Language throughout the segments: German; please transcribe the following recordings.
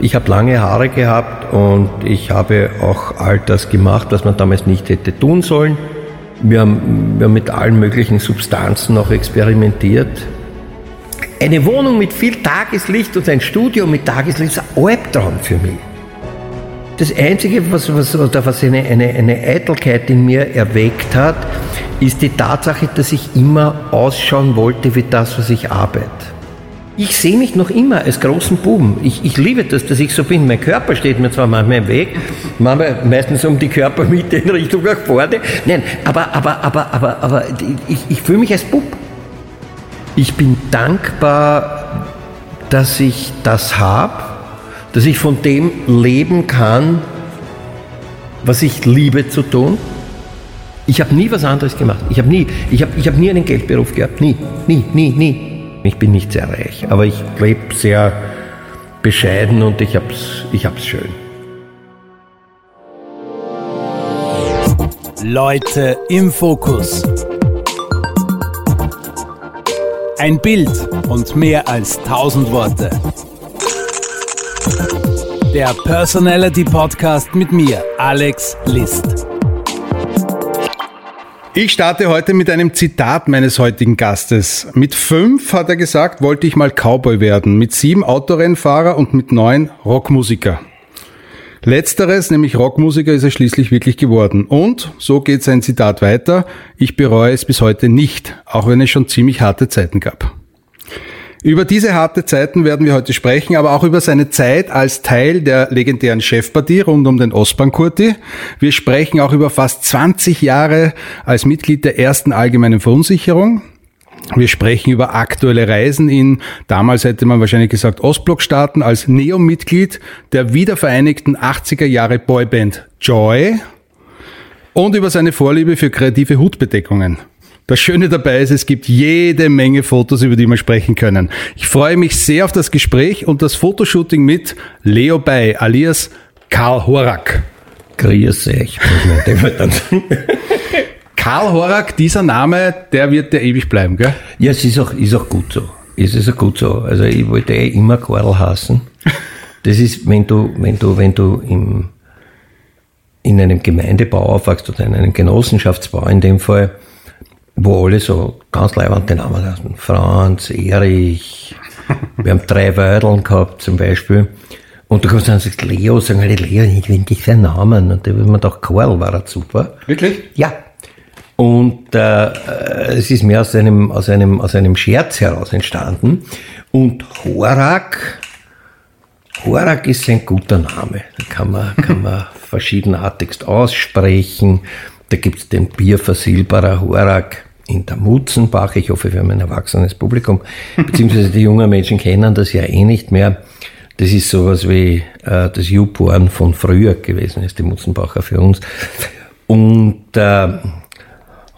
Ich habe lange Haare gehabt und ich habe auch all das gemacht, was man damals nicht hätte tun sollen. Wir haben, wir haben mit allen möglichen Substanzen auch experimentiert. Eine Wohnung mit viel Tageslicht und ein Studio mit Tageslicht ist ein Albtraum für mich. Das Einzige, was, was, was eine, eine, eine Eitelkeit in mir erweckt hat, ist die Tatsache, dass ich immer ausschauen wollte wie das, was ich arbeite. Ich sehe mich noch immer als großen Buben. Ich, ich liebe das, dass ich so bin. Mein Körper steht mir zwar manchmal im Weg, manchmal meistens um die Körpermitte in Richtung nach vorne. Nein, aber, aber, aber, aber, aber ich, ich fühle mich als Bub. Ich bin dankbar, dass ich das habe, dass ich von dem leben kann, was ich liebe zu tun. Ich habe nie was anderes gemacht. Ich habe nie, ich habe, ich habe nie einen Geldberuf gehabt. Nie, nie, nie, nie. Ich bin nicht sehr reich, aber ich lebe sehr bescheiden und ich hab's, ich hab's schön. Leute im Fokus. Ein Bild und mehr als tausend Worte. Der Personality Podcast mit mir, Alex List. Ich starte heute mit einem Zitat meines heutigen Gastes. Mit fünf, hat er gesagt, wollte ich mal Cowboy werden. Mit sieben Autorennfahrer und mit neun Rockmusiker. Letzteres, nämlich Rockmusiker, ist er schließlich wirklich geworden. Und, so geht sein Zitat weiter, ich bereue es bis heute nicht, auch wenn es schon ziemlich harte Zeiten gab. Über diese harte Zeiten werden wir heute sprechen, aber auch über seine Zeit als Teil der legendären Chefpartie rund um den Ostbankurti. Wir sprechen auch über fast 20 Jahre als Mitglied der ersten allgemeinen Verunsicherung. Wir sprechen über aktuelle Reisen in, damals hätte man wahrscheinlich gesagt, Ostblockstaaten als Neo-Mitglied der wiedervereinigten 80er Jahre Boyband Joy und über seine Vorliebe für kreative Hutbedeckungen. Das Schöne dabei ist, es gibt jede Menge Fotos, über die wir sprechen können. Ich freue mich sehr auf das Gespräch und das Fotoshooting mit Leo Bay, alias Karl Horak. Grüß euch. Karl Horak, dieser Name, der wird der ewig bleiben, gell? Ja, es ist auch, ist auch gut so. Es ist auch gut so. Also ich wollte eh immer Karl hassen. Das ist, wenn du, wenn du, wenn du im, in einem Gemeindebau aufwachst oder in einem Genossenschaftsbau in dem Fall, wo alle so ganz leibende Namen hatten. Franz, Erich, wir haben drei Weideln gehabt zum Beispiel. Und du kannst dann sagen, Leo, sagen alle, Leo, ich will nicht seinen Namen. Und da wird man doch Karl war er super. Wirklich? Ja. Und äh, es ist mehr aus einem, aus, einem, aus einem Scherz heraus entstanden. Und Horak, Horak ist ein guter Name. Da kann man, kann man verschiedenartigst aussprechen. Da gibt's den Bierversilberer Horak in der Mutzenbach. Ich hoffe, wir haben ein erwachsenes Publikum, beziehungsweise die jungen Menschen kennen das ja eh nicht mehr. Das ist sowas wie äh, das YouPorn von früher gewesen, ist die Mutzenbacher für uns. Und äh,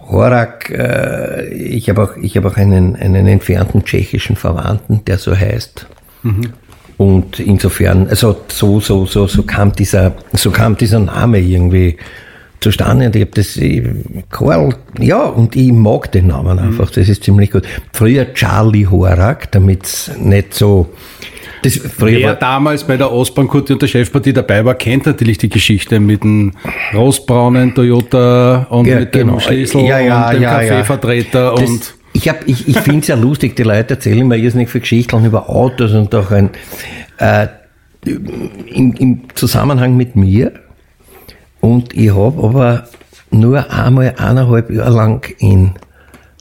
Horak, äh, ich habe auch, ich hab auch einen, einen entfernten tschechischen Verwandten, der so heißt. Mhm. Und insofern, also so, so, so, so kam dieser, so kam dieser Name irgendwie zustande und ich habe das, Karl, ja, und ich mag den Namen mhm. einfach, das ist ziemlich gut. Früher Charlie Horak, damit es nicht so, das Wer damals bei der Ostbankkurte und der Chefpartie dabei war, kennt natürlich die Geschichte mit dem rostbraunen Toyota und ja, mit genau. dem Schlüssel ja, ja, und dem Kaffeevertreter und ich, hab, ich, ich finde es ja lustig, die Leute erzählen mir irrsinnig viele Geschichten über Autos und auch ein, äh, im, im Zusammenhang mit mir und ich habe aber nur einmal eineinhalb Jahre lang in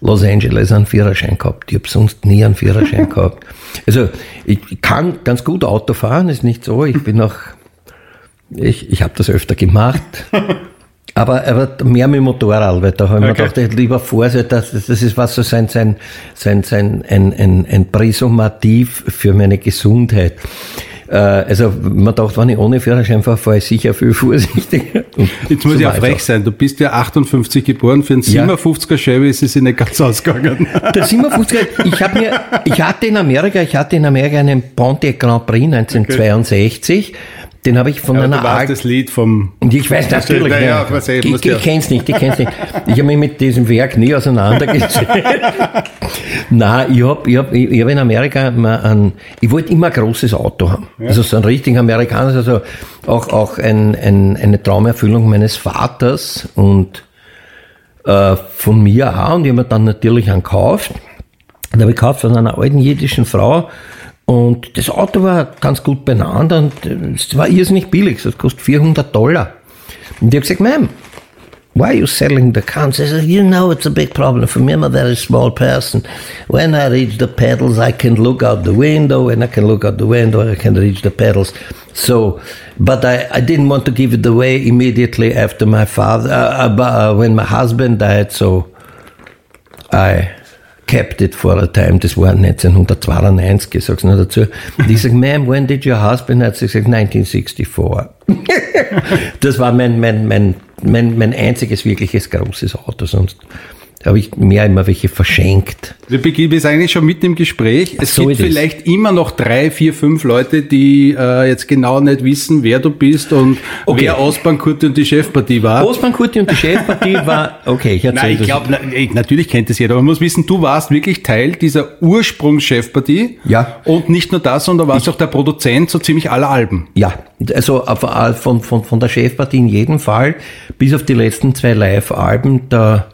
Los Angeles einen Führerschein gehabt. Ich habe sonst nie einen Führerschein gehabt. Also ich kann ganz gut Auto fahren, ist nicht so. Ich bin auch, ich, ich habe das öfter gemacht. Aber, aber mehr mit Motorrad, weil da habe ich okay. mir gedacht, lieber Vorsicht, das, das ist was so sein, sein, sein, sein ein, ein, ein Präsumativ für meine Gesundheit. Äh, also man dachte, wenn ich ohne Führerschein fahre, fahre ich sicher viel vorsichtiger. Jetzt muss so ich auch frech sein, du bist ja 58 geboren, für einen 57er Chevy ist es nicht ganz ausgegangen. Der 57er, ich habe mir, ich hatte in Amerika, ich hatte in Amerika einen Pontiac Grand Prix 1962, okay. Den habe ich von Ja, einer du alten das Lied vom. und ich weiß natürlich Ja, ja, nicht. was ich- ich, ich, ja- kenn's nicht, ich kenn's nicht. Ich habe mich mit diesem Werk nie auseinandergesetzt. Nein, ich habe ich hab, ich hab in Amerika mal ein, ich wollte immer ein großes Auto haben. Also so ein richtig amerikanisches, also auch, auch ein, ein, eine Traumerfüllung meines Vaters und äh, von mir auch. Und ich habe mir dann natürlich einen gekauft. Und habe ich gekauft von einer alten jiddischen Frau. Und das Auto war ganz gut beieinander und äh, es war irrsinnig billig. Es kostet 400 Dollar. Und ich habe gesagt, Ma'am, why are you selling the car? She said, you know it's a big problem for me. I'm a very small person. When I reach the pedals, I can look out the window. When I can look out the window, I can reach the pedals. So, but I, I didn't want to give it away immediately after my father, uh, uh, uh, when my husband died. So I kept it for a time. Das war 1992, ich sag's noch dazu. Und ich sag, Ma'am, when did your husband? Hat sie gesagt, 1964. das war mein, mein, mein, mein, mein einziges wirkliches großes Auto. Sonst habe ich mehr immer welche verschenkt. Wir beginnen jetzt eigentlich schon mitten im Gespräch. Es So gibt vielleicht immer noch drei, vier, fünf Leute, die äh, jetzt genau nicht wissen, wer du bist und Okay. wer Ausbahnkurte und die Chefpartie war. Osman Kurti und die Chefpartie war, okay, ich erzähle Nein, ich glaube, natürlich kennt es jeder, aber man muss wissen, du warst wirklich Teil dieser Ursprungschefpartie. Ja. Und nicht nur das, sondern warst auch der Produzent so ziemlich aller Alben. Ja, also auf, äh, von, von, von der Chefpartie in jedem Fall, bis auf die letzten zwei Live-Alben, da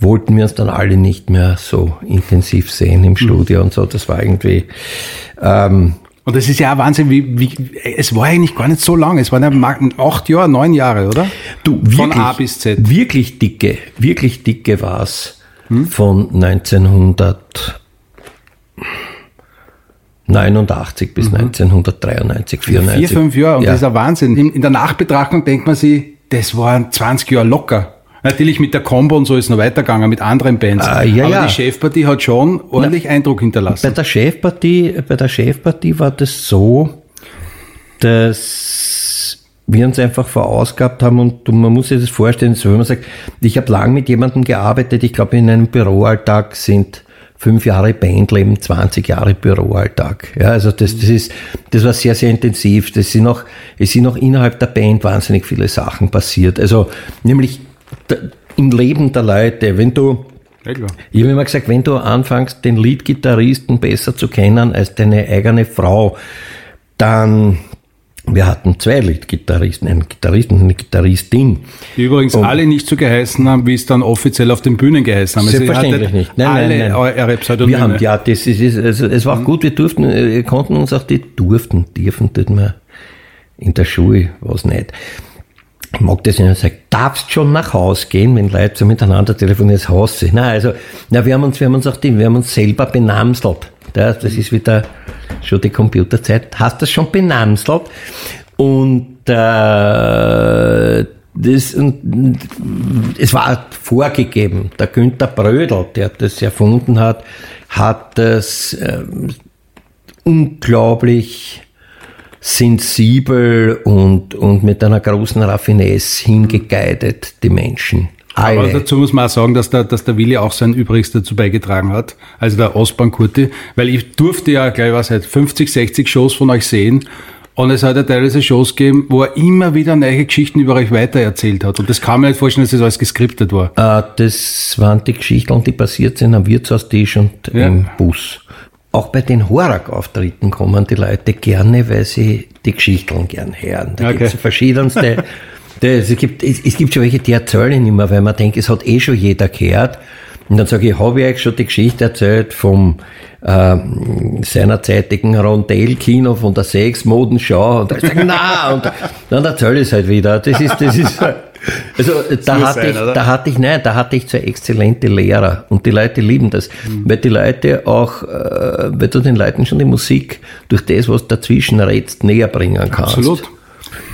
wollten wir uns dann alle nicht mehr so intensiv sehen im Studio und so. Das war irgendwie, ähm, Und das ist ja auch Wahnsinn, wie, wie, es war eigentlich gar nicht so lang. Es waren ja acht Jahre, neun Jahre, oder? du, Von wirklich, A bis Z. Wirklich dicke, wirklich dicke war's von 1989 bis 1993, 94. Vier, fünf Jahre. Und ja. das ist ein Wahnsinn. In, in der Nachbetrachtung denkt man sich, das waren 20 Jahre locker. Natürlich mit der Combo und so ist es noch weitergegangen, mit anderen Bands. Ah, ja, Aber ja. die Chefpartie hat schon ordentlich Eindruck hinterlassen. Bei der Chefpartie, bei der Chefpartie war das so, dass wir uns einfach verausgabt haben und man muss sich das vorstellen, so wenn man sagt, ich habe lang mit jemandem gearbeitet, ich glaube in einem Büroalltag sind fünf Jahre Bandleben, 20 Jahre Büroalltag. Ja, also das, das ist, das war sehr, sehr intensiv. Das sind auch, es sind auch innerhalb der Band wahnsinnig viele Sachen passiert. Also, nämlich im Leben der Leute, wenn du, Ja, ich habe immer gesagt, wenn du anfängst, den Leadgitarristen besser zu kennen als deine eigene Frau, dann, wir hatten zwei Leadgitarristen, einen Gitarristen und eine Gitarristin. Die übrigens Und- alle nicht so geheißen haben, wie es dann offiziell auf den Bühnen geheißen haben. Also Selbstverständlich nicht. Nein, alle nein, nein. eure Pseudonyme. Wir haben, ja, das ist, ist also es war auch gut, wir durften, äh, wir konnten uns auch die durften, dürfen tut man in der Schule, was nicht. Mag das nicht, ich sage, darfst schon nach Haus gehen, wenn Leute so miteinander telefonieren, das Haus Nein, also, na, wir haben uns, wir haben uns auch die, wir haben uns selber benamselt. Ja, das ist wieder schon die Computerzeit. Hast das schon benamselt? Und, äh, das, und, es war vorgegeben. Der Günther Brödel, der das erfunden hat, hat das ähm, unglaublich sensibel und, und mit einer großen Raffinesse hingeguidet, die Menschen. Aber Alle. dazu muss man auch sagen, dass der, dass der Willi auch sein Übriges dazu beigetragen hat, also der Ostbahn Kurti, weil ich durfte ja gleich was halt 50, 60 Shows von euch sehen und es hat ja teilweise Shows gegeben, wo er immer wieder neue Geschichten über euch weitererzählt hat und das kann man nicht vorstellen, dass das alles geskriptet war. Äh, das waren die Geschichten, die passiert sind am Wirtshaustisch und Ja. im Bus. Auch bei den Horak-Auftritten kommen die Leute gerne, weil sie die Geschichten gern hören. Da Okay. gibt es verschiedenste. das, es, gibt, es, es gibt schon welche, die erzählen immer, weil man denkt, es hat eh schon jeder gehört. Und dann sage ich, habe ich euch schon die Geschichte erzählt vom ähm, seinerzeitigen Rondell-Kino von der Sex-Modenschau? Und ich sage, na, und dann erzähle ich es halt wieder. Das ist, das ist, also da muss hatte sein, ich, oder? da hatte ich, nein, da hatte ich zwei exzellente Lehrer und die Leute lieben das, weil die Leute auch, äh, weil du den Leuten schon die Musik durch das, was dazwischen redst, näher bringen kannst. Absolut.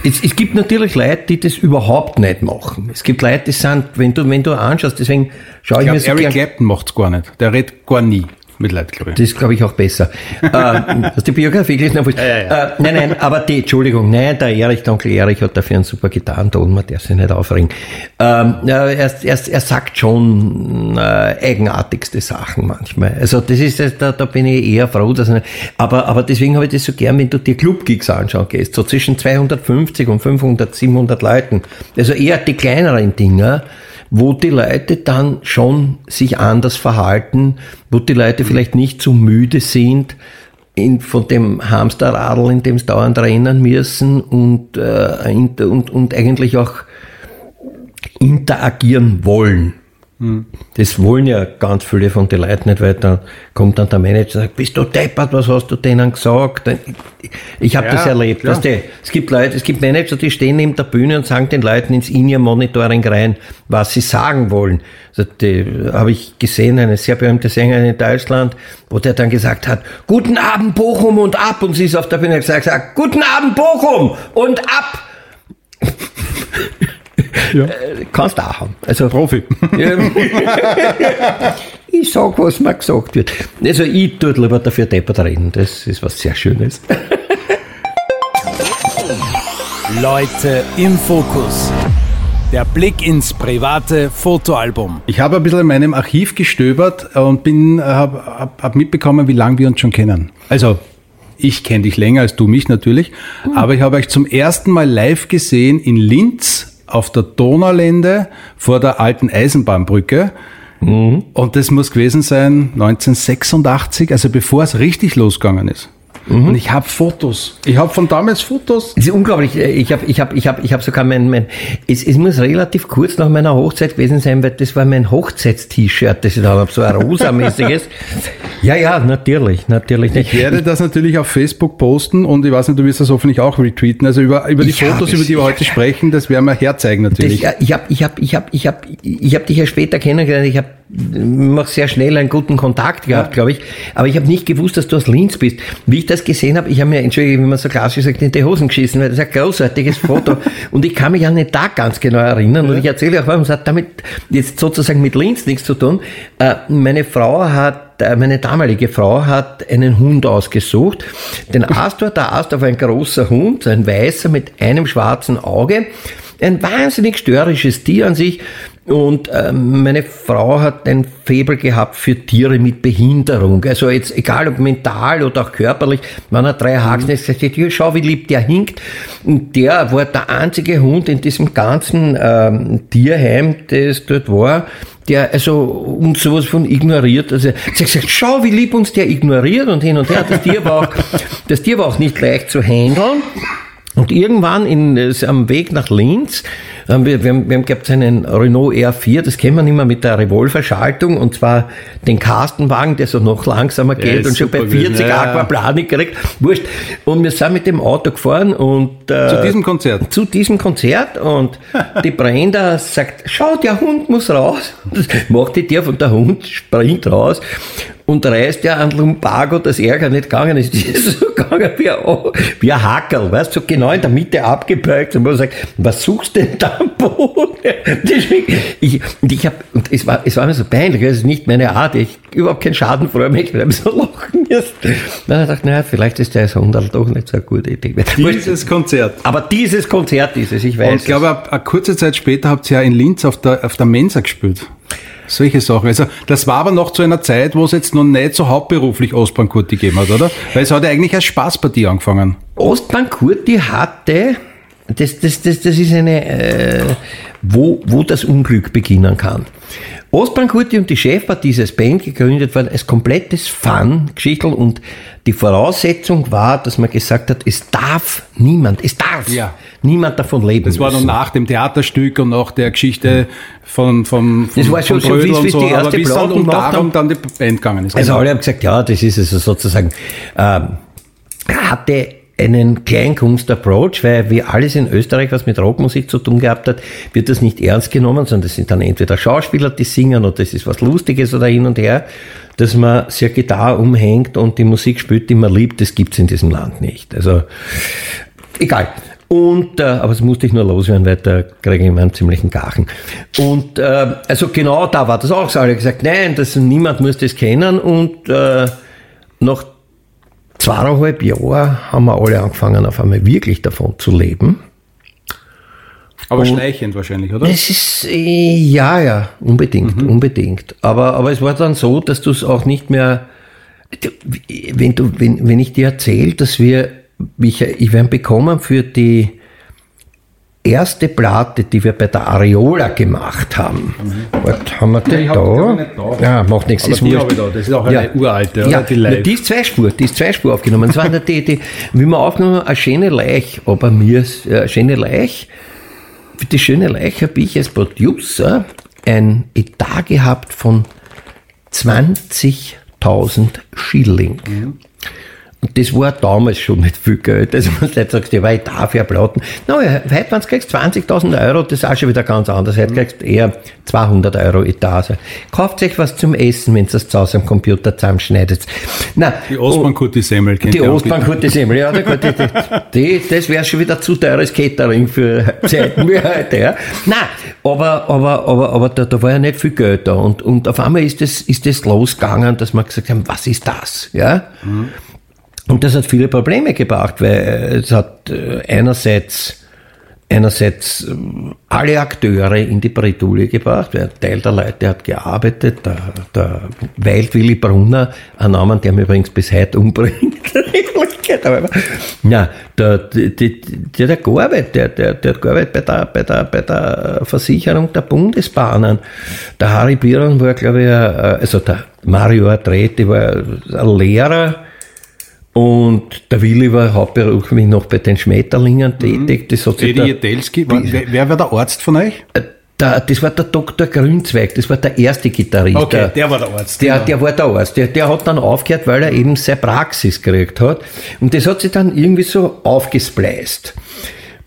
Es, es gibt natürlich Leute, die das überhaupt nicht machen. Es gibt Leute, die sind, wenn du, wenn du anschaust, deswegen schaue ich, Ich mir glaube, so Eric Clapton macht's gar nicht. Der redet gar nie. Mit Leid, glaube ich. Das ist, glaube ich, auch besser. äh, hast du die Biografie gelesen? Ja, ja, ja. Äh, nein, nein, aber die, Entschuldigung, nein, der Erich, der Onkel Erich hat dafür einen super Gitarrenton, man darf sich nicht aufregen. Ähm, er, er, er, sagt schon äh, eigenartigste Sachen manchmal. Also das ist, da, da bin ich eher froh, dass er, aber, aber deswegen habe ich das so gern, wenn du dir Clubgigs anschauen gehst, so zwischen 250 und 500, 700 Leuten. Also eher die kleineren Dinger wo die Leute dann schon sich anders verhalten, wo die Leute vielleicht nicht so müde sind, in, von dem Hamsterradl, in dem sie dauernd rennen müssen und, äh, und, und eigentlich auch interagieren wollen. Das wollen ja ganz viele von den Leuten nicht, weil dann kommt dann der Manager und sagt, bist du deppert, was hast du denen gesagt? Ich habe ja, das erlebt. Weißt du, es gibt Leute, es gibt Manager, die stehen neben der Bühne und sagen den Leuten ins In-Ear-Monitoring rein, was sie sagen wollen. Also die habe ich gesehen, eine sehr berühmte Sängerin in Deutschland, wo der dann gesagt hat, guten Abend Bochum und ab. Und sie ist auf der Bühne gesagt, guten Abend Bochum und ab. Ja. Äh, kannst du auch haben. Also, Profi. ich sag, was mir gesagt wird. Also ich tue lieber dafür deppert reden. Das ist was sehr Schönes. Leute im Fokus. Der Blick ins private Fotoalbum. Ich habe ein bisschen in meinem Archiv gestöbert und bin habe hab, hab mitbekommen, wie lange wir uns schon kennen. Also ich kenne dich länger als du mich natürlich, mhm. aber ich habe euch zum ersten Mal live gesehen in Linz auf der Donaulände vor der alten Eisenbahnbrücke. Mhm. Und das muss gewesen sein 1986, also bevor es richtig losgegangen ist. Mhm. Und ich habe Fotos. Ich habe von damals Fotos. Das ist unglaublich. Ich habe ich hab, ich hab, ich hab sogar mein, mein es, es muss relativ kurz nach meiner Hochzeit gewesen sein, weil das war mein Hochzeits-T-Shirt, das ich da habe, so ein rosamäßiges. ja, ja, natürlich, natürlich. Ich werde das natürlich auf Facebook posten und ich weiß nicht, du wirst das hoffentlich auch retweeten. Also über, über die Fotos, über die wir heute sprechen, das werden wir herzeigen natürlich. Das, ich habe ich hab, ich hab, ich hab, ich hab dich ja später kennengelernt. Ich habe noch sehr schnell einen guten Kontakt gehabt, ja. glaube ich. Aber ich habe nicht gewusst, dass du aus Linz bist. Wie ich das gesehen habe, ich habe mir, entschuldige, wie man so klassisch sagt, in die Hosen geschissen, weil das ist ein großartiges Foto. und ich kann mich an den Tag ganz genau erinnern. Ja. Und ich erzähle auch, warum es hat damit jetzt sozusagen mit Linz nichts zu tun. Äh, meine Frau hat äh, meine damalige Frau hat einen Hund ausgesucht. Den Astor, der Astor war ein großer Hund, ein weißer mit einem schwarzen Auge. Ein wahnsinnig störrisches Tier an sich. Und äh, meine Frau hat ein Faible gehabt für Tiere mit Behinderung. Also jetzt, egal ob mental oder auch körperlich, man hat drei Haxen, mhm. gesagt, schau, wie lieb der hinkt. Und der war der einzige Hund in diesem ganzen ähm, Tierheim, das dort war, der also uns sowas von ignoriert. Also sie hat gesagt, schau, wie lieb uns der ignoriert und hin und her. Das Tier war auch, das Tier war auch nicht leicht zu handeln. Und irgendwann in, äh, am Weg nach Linz haben wir, wir haben, wir haben gehabt einen Renault R4, das kennen wir nicht mehr mit der Revolverschaltung und zwar den Kastenwagen, der so noch langsamer geht ja, und schon bei 40 ja, Aquaplanik kriegt. Wurscht. Und wir sind mit dem Auto gefahren und äh, zu diesem Konzert. Zu diesem Konzert und die Brenda sagt, schau, der Hund muss raus. Das macht die Tier und der Hund springt raus und reißt ja an Lumbago, das Ärger nicht gegangen ist. Die ist so gegangen wie ein, wie ein Hackerl, weißt du, so genau in der Mitte abgebeugt und man sagt, was suchst du denn da am Boden? ich, und ich hab, und es war, es war mir so peinlich, es ist nicht meine Art, ich überhaupt keinen Schaden vor Mensch, weil ich so lachen müssen. Dann habe ich gedacht, naja, vielleicht ist der Sonderl doch nicht so eine gute Idee. Dieses Konzert. Aber dieses Konzert ist es, ich weiß. Und ich glaube, eine kurze Zeit später habt ihr ja in Linz auf der, auf der Mensa gespielt. Solche Sachen. Also das war aber noch zu einer Zeit, wo es jetzt noch nicht so hauptberuflich Ostbankurti gegeben hat, oder? Weil es hat ja eigentlich als Spaßpartie angefangen. Ostbankurti hatte, das, das, das, das ist eine, äh, wo, wo das Unglück beginnen kann. Ostbankurti und die Chefpartie dieses Band gegründet worden als komplettes Fun-Geschichtel und die Voraussetzung war, dass man gesagt hat, es darf niemand, es darf ja. Niemand davon leben. Das war dann nach dem Theaterstück und nach der Geschichte von, von, von Das war schon so, wie, wie so, die erste Platte und darum dann die Band gegangen ist. Also genau. alle haben gesagt, ja, das ist also sozusagen, ähm, hatte einen Kleinkunst-Approach, weil wie alles in Österreich, was mit Rockmusik zu tun gehabt hat, wird das nicht ernst genommen, sondern das sind dann entweder Schauspieler, die singen oder das ist was Lustiges oder hin und her, dass man eine Gitarre umhängt und die Musik spielt, die man liebt, das gibt's in diesem Land nicht. Also egal. Und, äh, aber das musste ich nur loswerden, weil da kriege ich immer einen ziemlichen Gachen. Und äh, also genau da war das auch so. Alle gesagt, nein, das, niemand muss das kennen. Und äh, nach zweieinhalb Jahren haben wir alle angefangen, auf einmal wirklich davon zu leben. Aber und schleichend wahrscheinlich, oder? Es ist, äh, ja, ja, unbedingt, mhm. unbedingt. Aber, aber es war dann so, dass du es auch nicht mehr, wenn du, wenn, wenn ich dir erzähle, dass wir, ich, ich werde bekommen für die erste Platte, die wir bei der Areola gemacht haben. Mhm. Was haben wir denn ja, da? da? Ja, macht nichts. Aber ist die ich da. Das ist auch eine ja. uralte? Ja, die, live. die ist Zweispur, die ist Zweispur aufgenommen. Das war die, die, wie wir aufgenommen haben, eine schöne Leich, aber mir, eine schöne Leich, für die schöne Leiche habe ich als Producer ein Etat gehabt von 20.000 Schilling. Mhm. Und das war damals schon nicht viel Geld. Also, wenn du jetzt sagst, ja, weil ich dafür Platten. Naja, heute, wenn du kriegst 20.000 Euro, das ist auch schon wieder ganz anders. Heute kriegst du eher 200 Euro Etage. Kauft euch was zum Essen, wenn ihr das zu Hause am Computer zusammenschneidet. Na, die Ostbankutti-Semmel Die Ostbankutti-Semmel, ja, die, die, das wäre schon wieder zu teures Catering für Zeiten wie heute, ja. Nein, aber, aber, aber, aber da, da war ja nicht viel Geld da. Und, und auf einmal ist das, ist das losgegangen, dass wir gesagt haben, was ist das, ja? Mhm. Und das hat viele Probleme gebracht, weil es hat äh, einerseits einerseits äh, alle Akteure in die Bredouille gebracht. Ein Teil der Leute hat gearbeitet. Der, der Wildwilli Brunner, ein Name, der mir übrigens bis heute umbringt. ja, der, der, der, der gearbeitet, der, der, der hat gearbeitet bei der, bei, der, bei der Versicherung der Bundesbahnen. Der Harry Biron war, glaube ich, also der Mario Adreti war ein Lehrer, und der Willi war hauptberuflich noch bei den Schmetterlingen mhm. tätig. Das hat Edi Jedelski, wer, wer war der Arzt von euch? Äh, der, das war der Dr. Grünzweig, das war der erste Gitarrist. Okay, der, der war der Arzt. Der, genau. der war der Arzt. Der, der hat dann aufgehört, weil er eben seine Praxis gekriegt hat. Und das hat sich dann irgendwie so aufgespleist.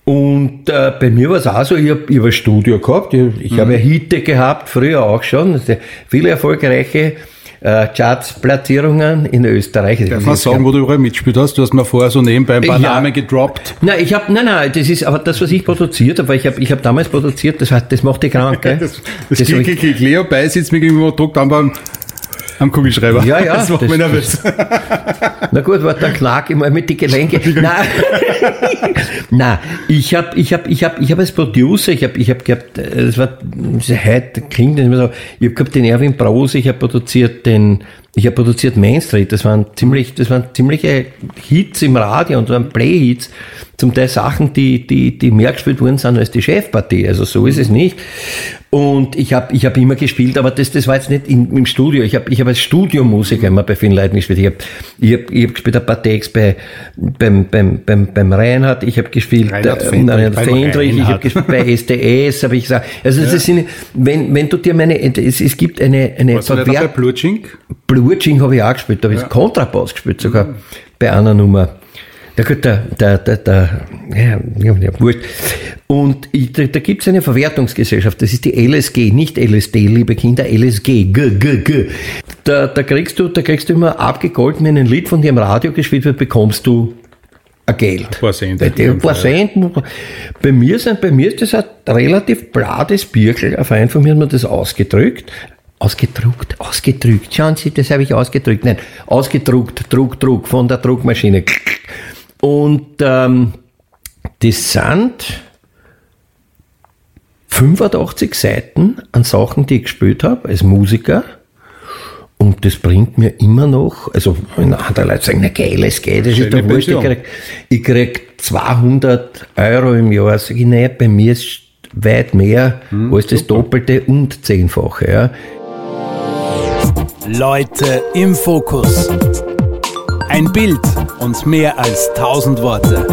Und äh, bei mir war es auch so, ich habe hab ein Studio gehabt, ich, ich mhm. habe Hite gehabt, früher auch schon, viele erfolgreiche äh, Charts-Platzierungen in Österreich. Darf man sagen, wo du überall mitgespielt hast? Du hast mir vorher so nebenbei ein paar ja. Namen gedroppt. Nein, ich habe, nein, nein, das ist aber das, was ich produziert habe, weil ich habe ich hab damals produziert, das, das macht die krank. Gell? das das, das Klick, Leo beisitzt mir gegenüber druckt dann beim am Kugelschreiber. Ja, ja. Das macht das, mich nervös. Na gut, warte, dann ich mal mit die Gelenke. Nein, Nein ich habe ich hab, ich hab, ich hab als Producer, ich habe ich hab gehabt, das war, heute klingt nicht mehr so, ich habe gehabt den Erwin Brose, ich habe produziert den, ich habe produziert Main Street, das waren ziemlich, das waren ziemliche Hits im Radio und waren Play-Hits, zum Teil Sachen, die, die, die mehr gespielt worden sind als die Chefpartie, also so ist es nicht. Und ich habe ich hab immer gespielt, aber das, das war jetzt nicht in, im Studio. Ich habe ich hab als Studiomusiker immer bei vielen Leuten gespielt. Ich habe ich hab, ich hab gespielt ein paar Takes bei, beim, beim, beim, beim Reinhard, ich habe gespielt Reinhard äh, Fendrich, Fendrich ich habe gespielt bei SDS, habe ich gesagt. Also ja. das sind, wenn, wenn du dir meine, es, es gibt eine, eine Verwertung. Blutching? Blutching habe ich auch gespielt, da habe ich ja. Kontrabass gespielt sogar mhm. bei einer Nummer. Ja gut, der, der, der, der ja, ja, wurscht. Und da, da gibt es eine Verwertungsgesellschaft, das ist die LSG, nicht LSD, liebe Kinder, LSG, G, G, G. Da, da kriegst du, da kriegst du immer abgegolten, wenn ein Lied von dir im Radio gespielt wird, bekommst du ein Geld. Ein paar Cent. Bei, ein paar Cent. Bei mir, sind, bei mir ist das ein relativ blades Birkel. Ein Freund von mir hat mir das ausgedrückt. Ausgedruckt, ausgedrückt. Schauen Sie, das habe ich ausgedrückt. Nein, ausgedruckt, Druck, Druck von der Druckmaschine. Und ähm, das sind 85 Seiten an Sachen, die ich gespielt habe als Musiker. Und das bringt mir immer noch, also wenn andere Leute sagen, na geil, es geht, das ist doch wurscht, ich krieg, ich krieg 200 Euro im Jahr, sag ich, naja, bei mir ist weit mehr hm, als das Doppelte und Zehnfache. Ja. Leute im Fokus. Ein Bild und mehr als tausend Worte.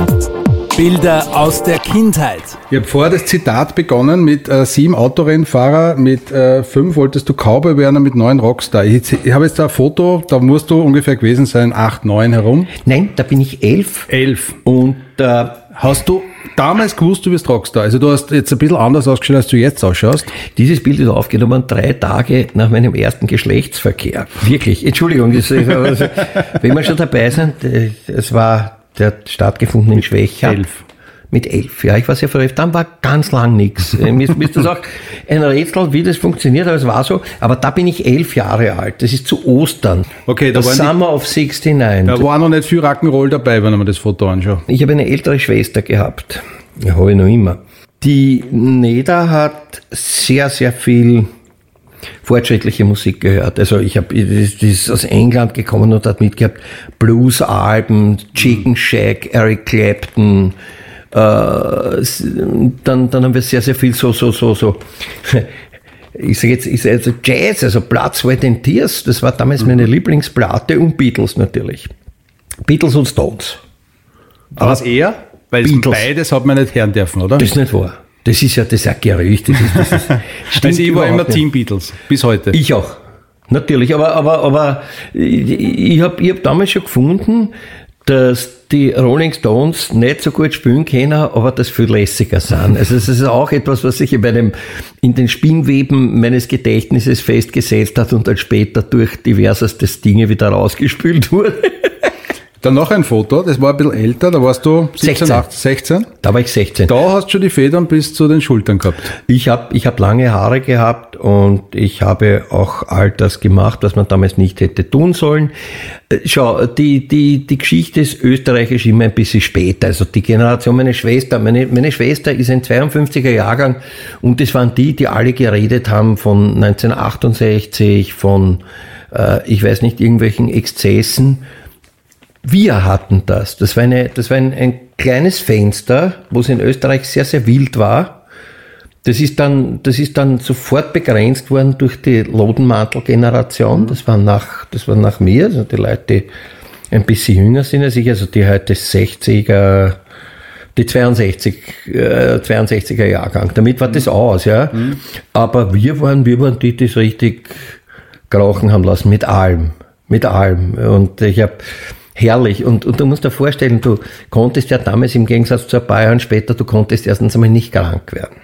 Bilder aus der Kindheit. Ich habe vorher das Zitat begonnen mit äh, sieben Autorennfahrer, mit äh, fünf wolltest du Cowboy werden, mit neun Rockstar. Ich, ich habe jetzt da ein Foto, da musst du ungefähr gewesen sein, acht, neun herum. Nein, da bin ich elf. Elf. Und äh, Hast du damals gewusst, du bist Rockstar? Also du hast jetzt ein bisschen anders ausgeschaut, als du jetzt ausschaust. Dieses Bild ist aufgenommen drei Tage nach meinem ersten Geschlechtsverkehr. Wirklich. Entschuldigung, das, also, wenn wir schon dabei sind, äh, es war, der hat stattgefunden in Schwächer. Elf. Mit elf, ja, ich war sehr früh. Dann war ganz lang nichts. Äh, mir, ist das auch ein Rätsel, wie das funktioniert, aber es war so. Aber da bin ich elf Jahre alt. Das ist zu Ostern. Okay, da das waren Summer of 69. Da war noch nicht viel Rock'n'Roll dabei, wenn man das Foto anschaut. Ich habe eine ältere Schwester gehabt. Ja, habe ich noch immer. Die Neda hat sehr, sehr viel fortschrittliche Musik gehört. Also ich habe, die ist aus England gekommen und hat mitgehabt Blues-Alben, Chicken Shack, Eric Clapton, dann, dann haben wir sehr, sehr viel so, so, so, so. Ich sage jetzt, ist also Jazz, also Blood, Sweat and Tears, das war damals meine Lieblingsplatte und Beatles natürlich. Beatles und Stones. Was eher? Weil beides hat man nicht hören dürfen, oder? Das ist nicht wahr. Das ist ja das ist ein Gerücht. Das ist, das ist, stimmt also ich war immer. Team Beatles, bis heute. Ich auch. Natürlich, aber, aber, aber ich, ich habe ich hab damals schon gefunden, dass die Rolling Stones nicht so gut spielen können, aber das viel lässiger sind. Also es ist auch etwas, was sich meinem, in den Spinnweben meines Gedächtnisses festgesetzt hat und dann später durch diverseste Dinge wieder rausgespült wurde. Dann noch ein Foto, das war ein bisschen älter, da warst du 17, 16. 18, 16. Da war ich 16. Da hast du schon die Federn bis zu den Schultern gehabt. Ich habe ich hab lange Haare gehabt und ich habe auch all das gemacht, was man damals nicht hätte tun sollen. Äh, Schau, die, die, die Geschichte ist österreichisch immer ein bisschen später. Also die Generation meiner Schwester, meine, meine Schwester ist ein 52er Jahrgang und das waren die, die alle geredet haben von 1968, von, äh, ich weiß nicht, irgendwelchen Exzessen. Wir hatten das. Das war, eine, das war ein, ein kleines Fenster, wo es in Österreich sehr, sehr wild war. Das ist dann, das ist dann sofort begrenzt worden durch die Lodenmantel-Generation. Das war nach, das war nach mir, also die Leute, die ein bisschen jünger sind als ich, also die heute 60er, die 62, äh, 62er Jahrgang. Damit war das aus, ja. Aber wir waren, wir waren die, die es richtig krauchen haben lassen, mit allem. Mit allem. Und ich habe herrlich. Und, und du musst dir vorstellen, du konntest ja damals im Gegensatz zu ein paar Jahren später, du konntest erstens einmal nicht krank werden.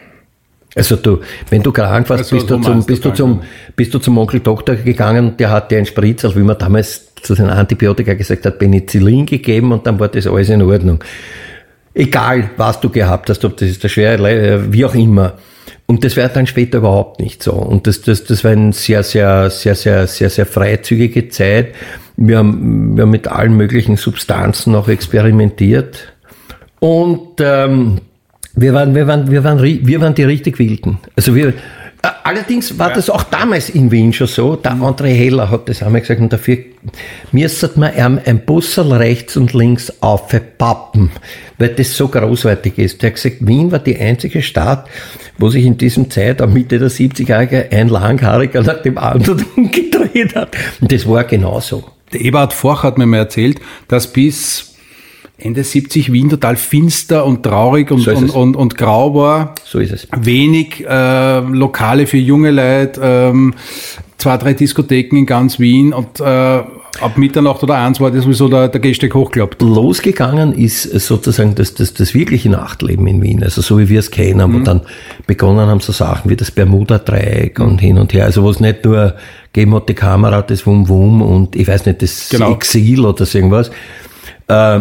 Also du, wenn du krank warst, Also bist, du zum, bist, du zum, bist du zum Onkel Doktor gegangen, der hat dir einen Spritz, also wie man damals zu den Antibiotika gesagt hat, Penicillin gegeben und dann war das alles in Ordnung. Egal, was du gehabt hast, ob das ist der schwere, Le- wie auch immer. Und das wäre dann später überhaupt nicht so. Und das, das, das war eine sehr, sehr, sehr, sehr, sehr, sehr freizügige Zeit. Wir haben, wir haben mit allen möglichen Substanzen auch experimentiert. Und ähm, wir, waren, wir, waren, wir, waren, wir waren die richtig Wilden. Also wir, äh, allerdings war das auch damals in Wien schon so. Der André Heller hat das einmal gesagt und dafür müsstet man ein Busserl rechts und links aufpappen, weil das so großartig ist. Der hat gesagt, Wien war die einzige Stadt, wo sich in diesem Zeit, am Mitte der 70er ein Langhaariger nach dem anderen gedreht hat. Und das war genauso. Der Eberhard Forch hat mir mal erzählt, dass bis Ende 70 Wien total finster und traurig und, So und, und, und grau war. So ist es. Wenig äh, Lokale für junge Leute, ähm, zwei, drei Diskotheken in ganz Wien und äh, ab Mitternacht oder eins war das sowieso der, der Gehsteig hochgeklappt. losgegangen ist sozusagen das, das, das wirkliche Nachtleben in Wien, also so wie wir es kennen, wo dann begonnen haben so Sachen wie das Bermuda-Dreieck und hin und her, also wo es nicht nur gegeben hat, die Kamera, das Wum Wum und ich weiß nicht, das Genau. Exil oder so irgendwas. Äh,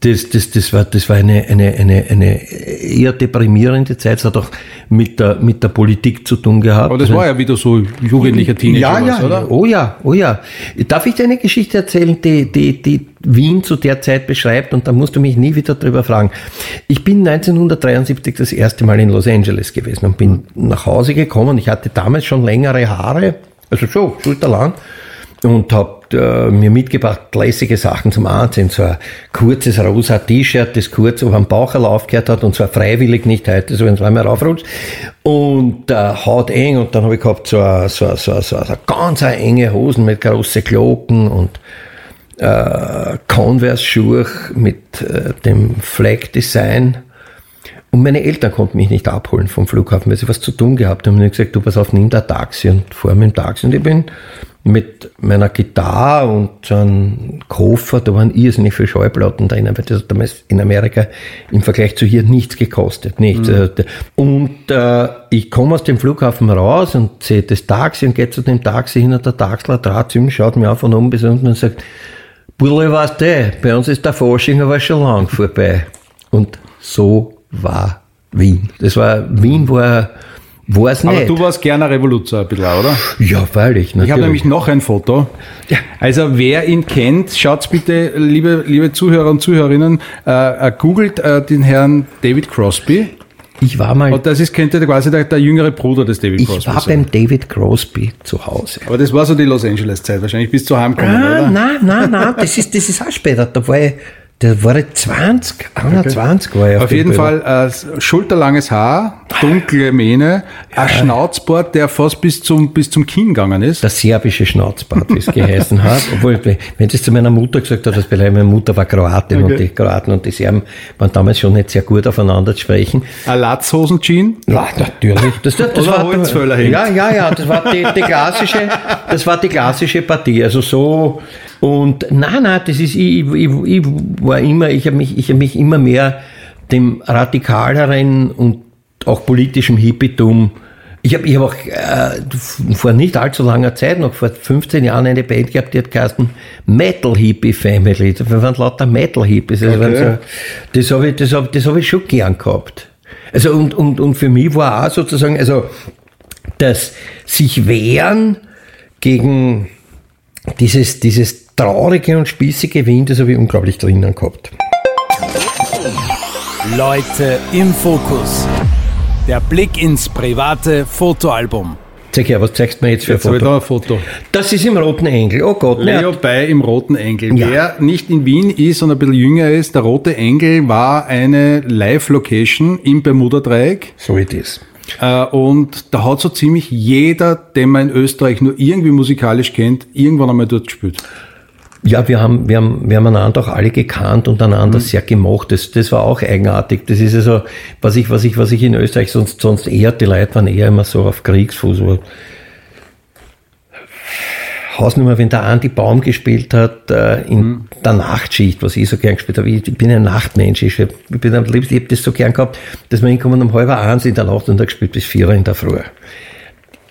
Das, das, das war, das war eine, eine, eine, eine eher deprimierende Zeit. Es hat auch mit der, mit der Politik zu tun gehabt. Aber das war ja wieder so jugendlicher Teenager, Ja, was, ja, oder? oh ja, oh ja. Darf ich dir eine Geschichte erzählen, die, die, die Wien zu der Zeit beschreibt und da musst du mich nie wieder drüber fragen. Ich bin 1973 das erste Mal in Los Angeles gewesen und bin nach Hause gekommen. Ich hatte damals schon längere Haare, also schon schulterlang und habe äh, mir mitgebracht lässige Sachen zum Anziehen. So ein kurzes rosa T-Shirt, das kurz über den Baucherl aufgehört hat und zwar freiwillig, nicht heute, so wenn es einmal raufrutscht. Und äh, haut eng und dann habe ich gehabt so eine, so, so, so, so ganz enge Hosen mit große Glocken und äh, Converse-Schuhe mit äh, dem Flag-Design. Und meine Eltern konnten mich nicht abholen vom Flughafen, weil sie was zu tun gehabt haben. Und ich gesagt, du pass auf, nimm da Taxi und fahr mit dem Taxi. Und ich bin mit meiner Gitarre und so einem Koffer, da waren irrsinnig viele Schallplatten drinnen, weil das hat damals in Amerika im Vergleich zu hier nichts gekostet. Nichts. Mhm. Äh, Und äh, ich komme aus dem Flughafen raus und sehe das Taxi und gehe zu dem Taxi hin und der Taxler trat zu ihm, schaut mir auf von oben bis unten und sagt, Bulle, weißt du, bei uns ist der Fasching aber schon lang vorbei. Und so war Wien. Das war, Wien war, war es nicht. Aber du warst gerne Revoluzer ein bisschen, oder? ja, freilich. Ich habe natürlich. nämlich noch ein Foto. Ja. Also wer ihn kennt, schaut bitte, liebe, liebe Zuhörer und Zuhörerinnen, äh, äh, googelt äh, den Herrn David Crosby. Ich war mal, Und das ist, könnte quasi der, der jüngere Bruder des David ich Crosby war sein. beim David Crosby zu Hause. Aber das war so die Los Angeles Zeit, wahrscheinlich bis zu heimkommen, Ah, oder? nein, nein, nein, das ist, das ist auch später. Da war ich, da war ich 20, 21 war ich Auf dem jeden. Fall äh, schulterlanges Haar, dunkle Mähne, ein Schnauzbart, der fast bis zum, bis zum Kinn gegangen ist. Der serbische Schnauzbart, wie es geheißen hat. Obwohl, wenn sie es zu meiner Mutter gesagt hat, das vielleicht meine Mutter war Kroatin und die Kroaten und die Serben waren damals schon nicht sehr gut aufeinander zu sprechen. Ein Latzhosen-Jean. Ja, natürlich. Das, das, das Oder war, Holzfällerhemd. ja, ja, ja, das war die, die klassische, das war die klassische Partie. Also so, und nein, nein, das ist, ich, ich, ich war immer, ich habe mich, ich habe mich immer mehr dem radikaleren und auch politischen Hippietum ich habe ich hab auch äh, vor nicht allzu langer Zeit, noch vor 15 Jahren, eine Band gehabt, die hat geheißen Metal Hippie Family. Das waren lauter Metal Hippies. Also Okay. so, das habe ich, das hab, das hab ich schon gern gehabt. Also und, und, und für mich war auch sozusagen, also das sich wehren gegen dieses, dieses traurige und spießige das habe ich unglaublich drinnen gehabt. Leute im Fokus. Der Blick ins private Fotoalbum. Zeig her, was zeigst du mir jetzt für ein Jetzt ich Foto? da ein Foto. Das ist im Roten Engel. Oh Gott, Leo? Bay im Roten Engel. Ja. Wer nicht in Wien ist und ein bisschen jünger ist, der Rote Engel war eine Live-Location im Bermuda-Dreieck. So it is. Äh, und da hat so ziemlich jeder, den man in Österreich nur irgendwie musikalisch kennt, irgendwann einmal dort gespielt. Ja, wir haben, wir haben, wir haben einander auch alle gekannt und einander sehr gemocht. Das, das war auch eigenartig. Das ist also, was ich, was ich, was ich in Österreich sonst, sonst eher, die Leute waren eher immer so auf Kriegsfuß. So. Hausnummer, wenn der Andi Baum gespielt hat, äh, in der Nachtschicht, was ich so gern gespielt habe. Ich, ich bin ein Nachtmensch. Ich, ich bin am liebsten, ich habe das so gern gehabt, dass wir hinkommen um halb eins in der Nacht und da gespielt bis vier in der Früh.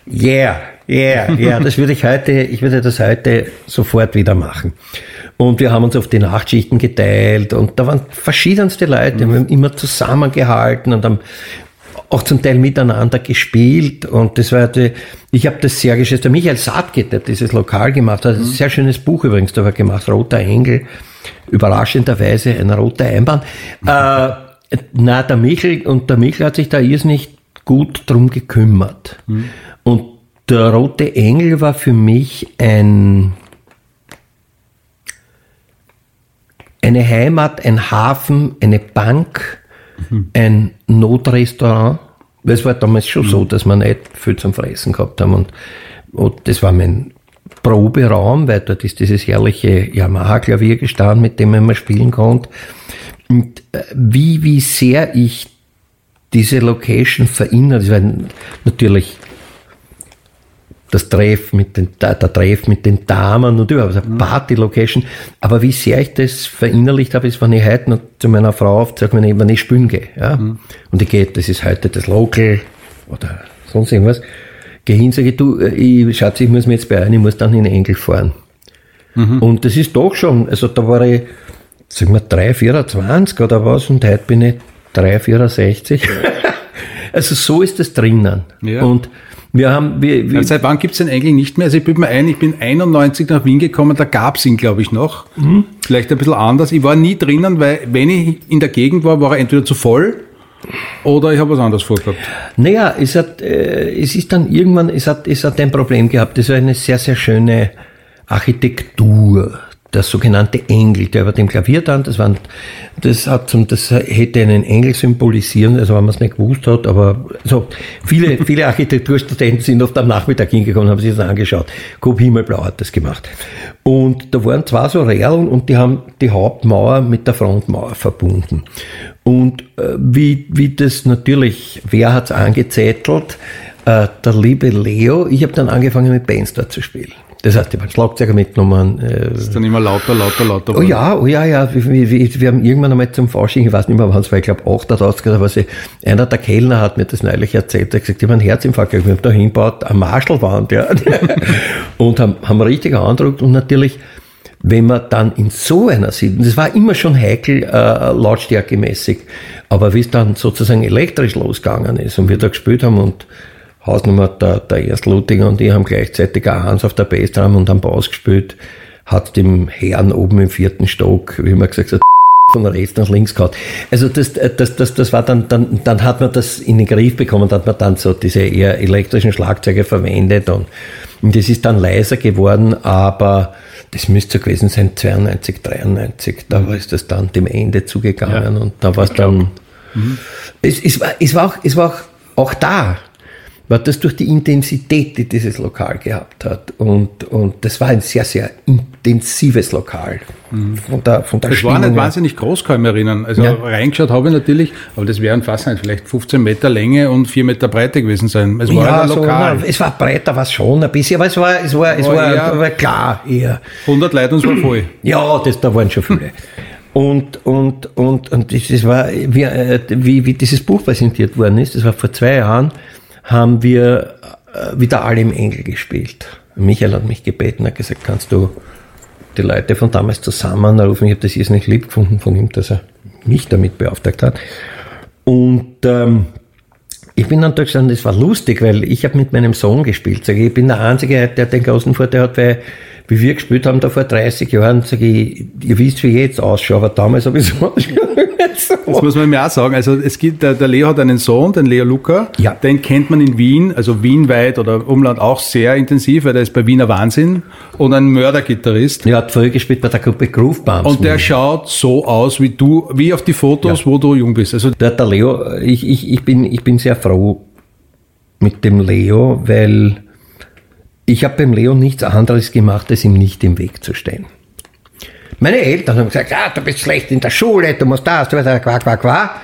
Yeah, yeah, yeah. Das würde ich heute, ich würde das heute sofort wieder machen. Und wir haben uns auf die Nachtschichten geteilt und da waren verschiedenste Leute, wir haben immer zusammengehalten und haben auch zum Teil miteinander gespielt und das war die, ich habe das sehr geschätzt. Der Michael Saatke, der dieses Lokal gemacht hat, ein sehr schönes Buch übrigens, da war gemacht, Roter Engel, überraschenderweise ein roter Einbahn. Äh, na, der Michel, und der Michel hat sich da irrsinnig gut drum gekümmert. Und der Rote Engel war für mich ein, eine Heimat, ein Hafen, eine Bank, ein Notrestaurant. Weil Es war damals schon so, dass wir nicht viel zum Fressen gehabt haben. Und, und das war mein Proberaum, weil dort ist dieses herrliche Yamaha-Klavier gestanden, mit dem man spielen konnte. Und äh, wie, wie sehr ich diese Location verinnere, das war natürlich das Treff mit den, der, Treff mit den Damen und überhaupt eine Party-Location. Aber wie sehr ich das verinnerlicht habe, ist, wenn ich heute noch zu meiner Frau aufzeige, wenn ich, wenn ich spielen gehe. Ja? Und ich gehe, das ist heute das Local oder sonst irgendwas. Gehe hin, sage du, äh, ich, Schatz, ich muss mir jetzt beeilen, ich muss dann in Engel fahren. Und das ist doch schon, also da war ich, sagen wir, 3, 24 oder was und heute bin ich 3, 64. also so ist das drinnen. Ja. Und wir haben, wir, wir, Also seit wann gibt's den Engel nicht mehr? Also ich bilde mir ein, ich bin 91 nach Wien gekommen, da gab's ihn, glaube ich, noch. Vielleicht ein bisschen anders. Ich war nie drinnen, weil wenn ich in der Gegend war, war er entweder zu voll oder ich habe was anderes vorgehabt. Naja, es hat, äh, es ist dann irgendwann, es hat, es hat ein Problem gehabt. Das war eine sehr, sehr schöne Architektur. Der sogenannte Engel, der über dem Klavier stand, das, waren, das, hat zum, das hätte einen Engel symbolisieren, also wenn man es nicht gewusst hat, aber so viele, viele Architekturstudenten sind oft am Nachmittag hingekommen haben sich das angeschaut. Coop Himmelblau hat das gemacht. Und da waren zwei so Rädeln und die haben die Hauptmauer mit der Frontmauer verbunden. Und äh, wie, wie das natürlich, wer hat's angezettelt? Äh, der liebe Leo. Ich habe dann angefangen mit Bands dort zu spielen. Das heißt, ich habe einen Schlagzeuger mitgenommen. Äh, Ist dann immer lauter, lauter, lauter. oh ja, oh ja, ja. Wir, wir, wir haben irgendwann einmal zum Fasching, ich weiß nicht mehr wann es war, ich glaube 88 oder was, einer der Kellner hat mir das neulich erzählt, er hat gesagt, ich habe einen Herzinfarkt, wir haben da hingebaut, eine Marschallwand, ja. und haben, haben richtig andruckt und natürlich, wenn man dann in so einer Siedlung, das war immer schon heikel, äh, lautstärkemäßig, aber wie es dann sozusagen elektrisch losgegangen ist und wir da gespielt haben und Hausnummer der, der Erstlutiger und ich haben gleichzeitig auch Hans auf der Bassdrum und am Bass gespielt, hat dem Herrn oben im vierten Stock, wie man gesagt hat, von rechts nach links gehabt. Also das, das, das, das war dann, dann, dann hat man das in den Griff bekommen, dann hat man dann so diese eher elektrischen Schlagzeuge verwendet und, und das ist dann leiser geworden, aber das müsste so gewesen sein, 92, 93, da war es das dann dem Ende zugegangen ja, und da war es dann, mhm. es, es, war, es, war auch, es war auch, auch da, war das durch die Intensität, die dieses Lokal gehabt hat. Und, und das war ein sehr, sehr intensives Lokal. Mhm. Von der, von der das Stimmung war nicht wahnsinnig groß, kann ich mich erinnern. Also ja. reingeschaut habe ich natürlich, aber das wären fast nicht, vielleicht 15 Meter Länge und 4 Meter Breite gewesen sein. Es war ja, ein Lokal. So, es war breiter, war es schon ein bisschen, aber es war, es war, es war, war, war klar eher. 100 Leute und es war voll. Ja, das, da waren schon viele. Und, und, und, und das war, wie, äh, wie, wie dieses Buch präsentiert worden ist, das war vor zwei Jahren, haben wir äh, wieder alle im Engel gespielt. Michael hat mich gebeten, hat gesagt, kannst du die Leute von damals zusammenrufen. Ich habe das jetzt nicht lieb gefunden von ihm, dass er mich damit beauftragt hat. Und ähm, ich bin dann durchgestanden, das war lustig, weil ich habe mit meinem Sohn gespielt. Ich bin der Einzige, der den großen Vorteil hat, weil wie wir gespielt haben da vor 30 Jahren, sage ich, ihr wisst, wie ich jetzt ausschaue, aber damals habe ich so Das muss man mir auch sagen. Also es gibt, der, der Leo hat einen Sohn, den Leo Luca. Ja. Den kennt man in Wien, also Wienweit oder Umland auch sehr intensiv, weil der ist bei Wiener Wahnsinn und ein Mördergitarrist. Er hat früher gespielt bei der Gruppe Groove Bombs. Und der schaut so aus wie du, wie auf die Fotos, ja. wo du jung bist. Also der, der Leo, ich, ich, ich, bin, ich bin sehr froh mit dem Leo, weil ich habe beim Leo nichts anderes gemacht, als ihm nicht im Weg zu stehen. Meine Eltern haben gesagt, ah, du bist schlecht in der Schule, du musst das, du musst das, qua, qua, qua.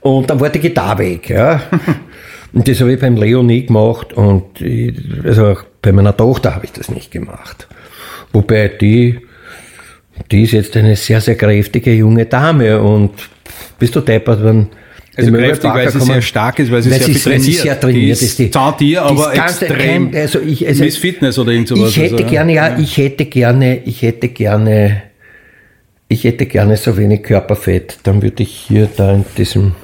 Und dann war die Gitarre weg. Ja. Und das habe ich beim Leo nie gemacht und ich, also auch bei meiner Tochter habe ich das nicht gemacht. Wobei die, die ist jetzt eine sehr, sehr kräftige junge Dame und bist du deppert, wenn also kräftig, weil sie sehr stark ist, weil sie, weil sehr, trainiert. sehr trainiert ist. Die, zart dir, aber extrem kein, also ich, also Miss Fitness oder irgend sowas. Ich hätte also, gerne, ja, ja, ich hätte gerne, ich hätte gerne, ich hätte gerne so wenig Körperfett. Dann würde ich hier da in diesem,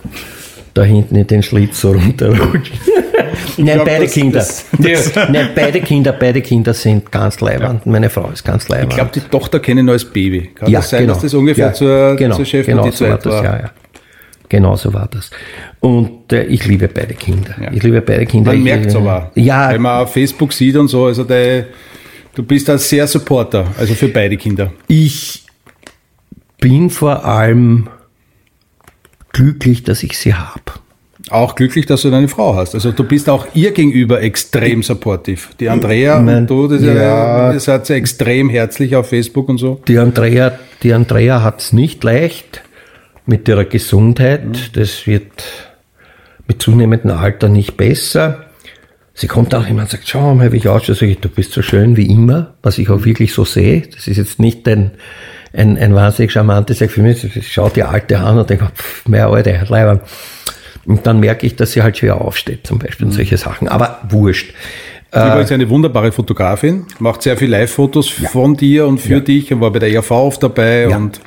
da hinten in den Schlitz so runterrutschen. Nein, glaub, beide das, Kinder. Das, das, Nein, beide Kinder, beide Kinder sind ganz leibend. Ja. Meine Frau ist ganz leibend. Ich glaube, die Tochter kennen als Baby. Kann ja, das sein, genau. dass das ungefähr ja, zur, genau, zur Chefin genau, die so Zeit war? Das, ja, ja. Genauso war das. Und äh, ich liebe beide Kinder. Ja. Ich liebe beide Kinder. Man merkt es aber. Ja. Wenn man auf Facebook sieht und so, also der, du bist da sehr Supporter, also für beide Kinder. Ich bin vor allem glücklich, dass ich sie habe. Auch glücklich, dass du deine Frau hast. Also du bist auch ihr gegenüber extrem supportiv. Die Andrea mein, und du, das ja, ihr seid ja extrem herzlich auf Facebook und so. Die Andrea, die Andrea hat es nicht leicht mit ihrer Gesundheit. Mhm. Das wird mit zunehmendem Alter nicht besser. Sie kommt auch immer und sagt, schau mal, wie ich ausschaue. Sag ich, du bist so schön wie immer, was ich auch wirklich so sehe. Das ist jetzt nicht ein, ein, ein wahnsinnig charmantes Sag für mich. Ich schaue die Alte an und denke, pff, mehr Alte, Leiber. Und dann merke ich, dass sie halt schwer aufsteht, zum Beispiel, und mhm. solche Sachen. Aber wurscht. Sie ist eine wunderbare Fotografin, macht sehr viele Live-Fotos ja. von dir und für ja. dich und war bei der ERV oft dabei ja. und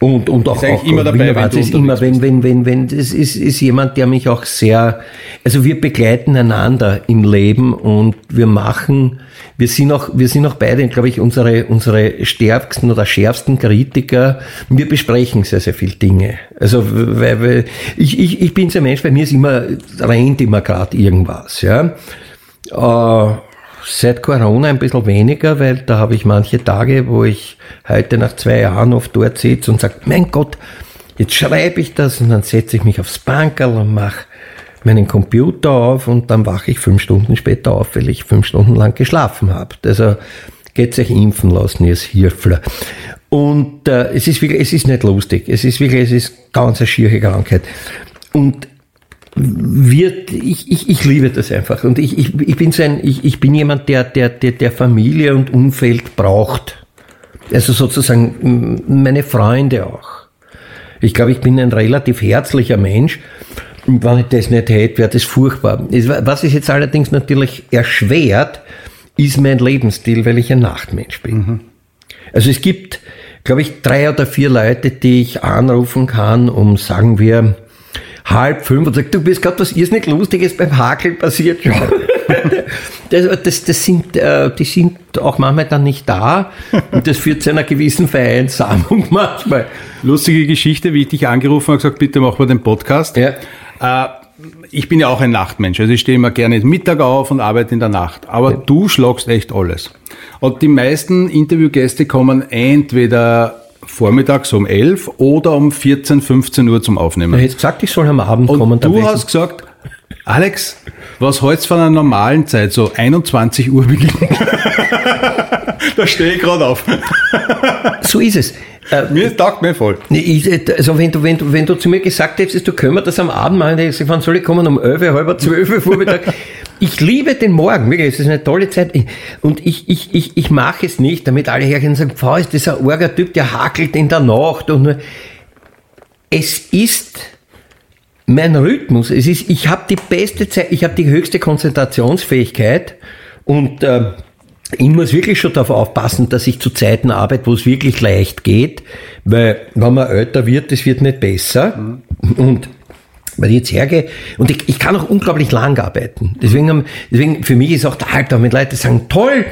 und, und auch, auch immer dabei, wenn du ist immer, wenn, wenn, wenn, wenn, das ist, ist jemand, der mich auch sehr, also wir begleiten einander im Leben und wir machen, wir sind auch, wir sind auch beide, glaube ich, unsere, unsere stärksten oder schärfsten Kritiker. Wir besprechen sehr, sehr viele Dinge. Also, weil, weil ich, ich, ich bin so ein Mensch, bei mir ist immer, rennt immer gerade irgendwas, ja. Äh, Seit Corona ein bisschen weniger, weil da habe ich manche Tage, wo ich heute nach zwei Jahren oft dort sitze und sage, mein Gott, jetzt schreibe ich das und dann setze ich mich aufs Bankerl und mache meinen Computer auf und dann wache ich fünf Stunden später auf, weil ich fünf Stunden lang geschlafen habe. Also geht sich impfen lassen, ihr Hirfler. Und äh, es ist wirklich, es ist nicht lustig. Es ist wirklich, es ist ganz eine schiere Krankheit. Und wird, ich, ich, ich liebe das einfach. Und ich, ich, ich bin so ein, ich, ich bin jemand, der, der, der, der Familie und Umfeld braucht. Also sozusagen meine Freunde auch. Ich glaube, ich bin ein relativ herzlicher Mensch. Und wenn ich das nicht hätte, wäre das furchtbar. Was es jetzt allerdings natürlich erschwert, ist mein Lebensstil, weil ich ein Nachtmensch bin. Mhm. Also es gibt, glaube ich, drei oder vier Leute, die ich anrufen kann, um, sagen wir, halb fünf und sagt, du bist gerade was irrsinnig Lustiges beim Hakel passiert schon. das, das, das sind, äh, die sind auch manchmal dann nicht da und das führt zu einer gewissen Vereinsamung manchmal. Lustige Geschichte, wie ich dich angerufen habe, gesagt, bitte machen wir den Podcast. Ja. Äh, ich bin ja auch ein Nachtmensch, also ich stehe immer gerne Mittag auf und arbeite in der Nacht. Aber Ja. du schlagst echt alles. Und die meisten Interviewgäste kommen entweder vormittags um 11 oder um 14, 15 Uhr zum Du Aufnehmen. hättest gesagt, ich soll am Abend Und kommen. du hast gesagt, Alex, was hältst du von einer normalen Zeit, so 21 Uhr beginnen? da stehe ich gerade auf. So ist es. Äh, Mir taugt mir voll. Nee, Ich, also wenn du, wenn, du, wenn du zu mir gesagt hättest, du können wir das am Abend machen, dann hätte ich gesagt, wann soll ich kommen? Um 11, halb 12 Uhr Vormittag. Ich liebe den Morgen, wirklich, es ist eine tolle Zeit. Und ich, ich, ich, ich mache es nicht, damit alle hergehen und sagen, Pfau, ist das ein arger Typ, der hakelt in der Nacht. Und nur. es ist mein Rhythmus. Es ist, ich habe die beste Zeit, ich habe die höchste Konzentrationsfähigkeit und äh, ich muss wirklich schon darauf aufpassen, dass ich zu Zeiten arbeite, wo es wirklich leicht geht, weil wenn man älter wird, es wird nicht besser. Und weil ich jetzt hergehe und ich, ich kann auch unglaublich lang arbeiten. Deswegen, haben- deswegen für mich ist auch der Alter, wenn Leute sagen, toll,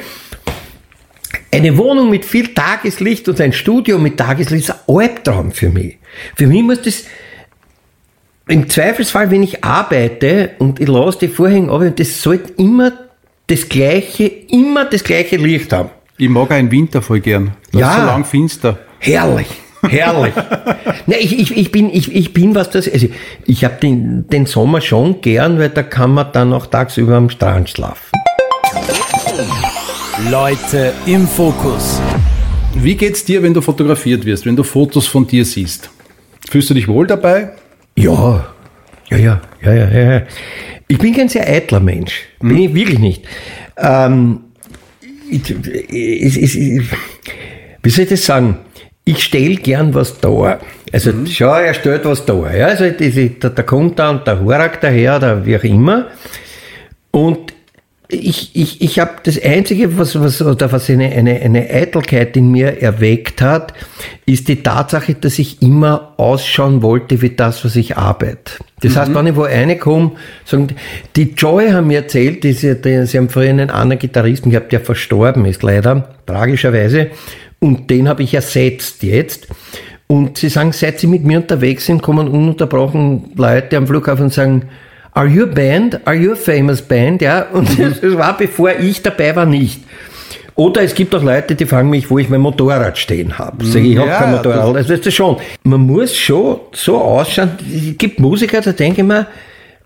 eine Wohnung mit viel Tageslicht und ein Studio mit Tageslicht ist ein Albtraum für mich. Für mich muss das, im Zweifelsfall, wenn ich arbeite und ich lasse die Vorhänge ab, das sollte immer das gleiche, immer das gleiche Licht haben. Ich mag einen Winter voll gern. Das Ja. ist so lang finster. Herrlich, herrlich. ne, ich, ich, ich, bin, ich, ich bin, was das, also ich habe den, den Sommer schon gern, weil da kann man dann auch tagsüber am Strand schlafen. Leute im Fokus. Wie geht's dir, wenn du fotografiert wirst, wenn du Fotos von dir siehst? Fühlst du dich wohl dabei? Ja, ja, ja, ja, ja, ja. ja. Ich bin kein sehr eitler Mensch. Bin ich wirklich nicht. Ähm, ich, ich, ich, ich, wie soll ich das sagen? Ich stelle gern was da. Also, schau, er stellt was da. Ja, also, diese, da, da kommt da und der Horak daher oder wie auch immer. Und ich, ich, ich habe das Einzige, was, was, oder was eine, eine, eine Eitelkeit in mir erweckt hat, ist die Tatsache, dass ich immer ausschauen wollte wie das, was ich arbeite. Das heißt, wenn ich wo reinkomme, sagen, die- Joy haben mir erzählt, die, sie, die, sie haben früher einen anderen Gitarristen gehabt, der verstorben ist, leider, tragischerweise, und den habe ich ersetzt jetzt. Und sie sagen, seit sie mit mir unterwegs sind, kommen ununterbrochen Leute am Flughafen und sagen, Are you a band? Are you a famous band? Ja, und das war bevor ich dabei war nicht. Oder es gibt auch Leute, die fragen mich, wo ich mein Motorrad stehen habe. Sag ich, ich habe Ja, kein Motorrad. Also das ist das schon. Man muss schon so ausschauen. Es gibt Musiker, da denke ich mir,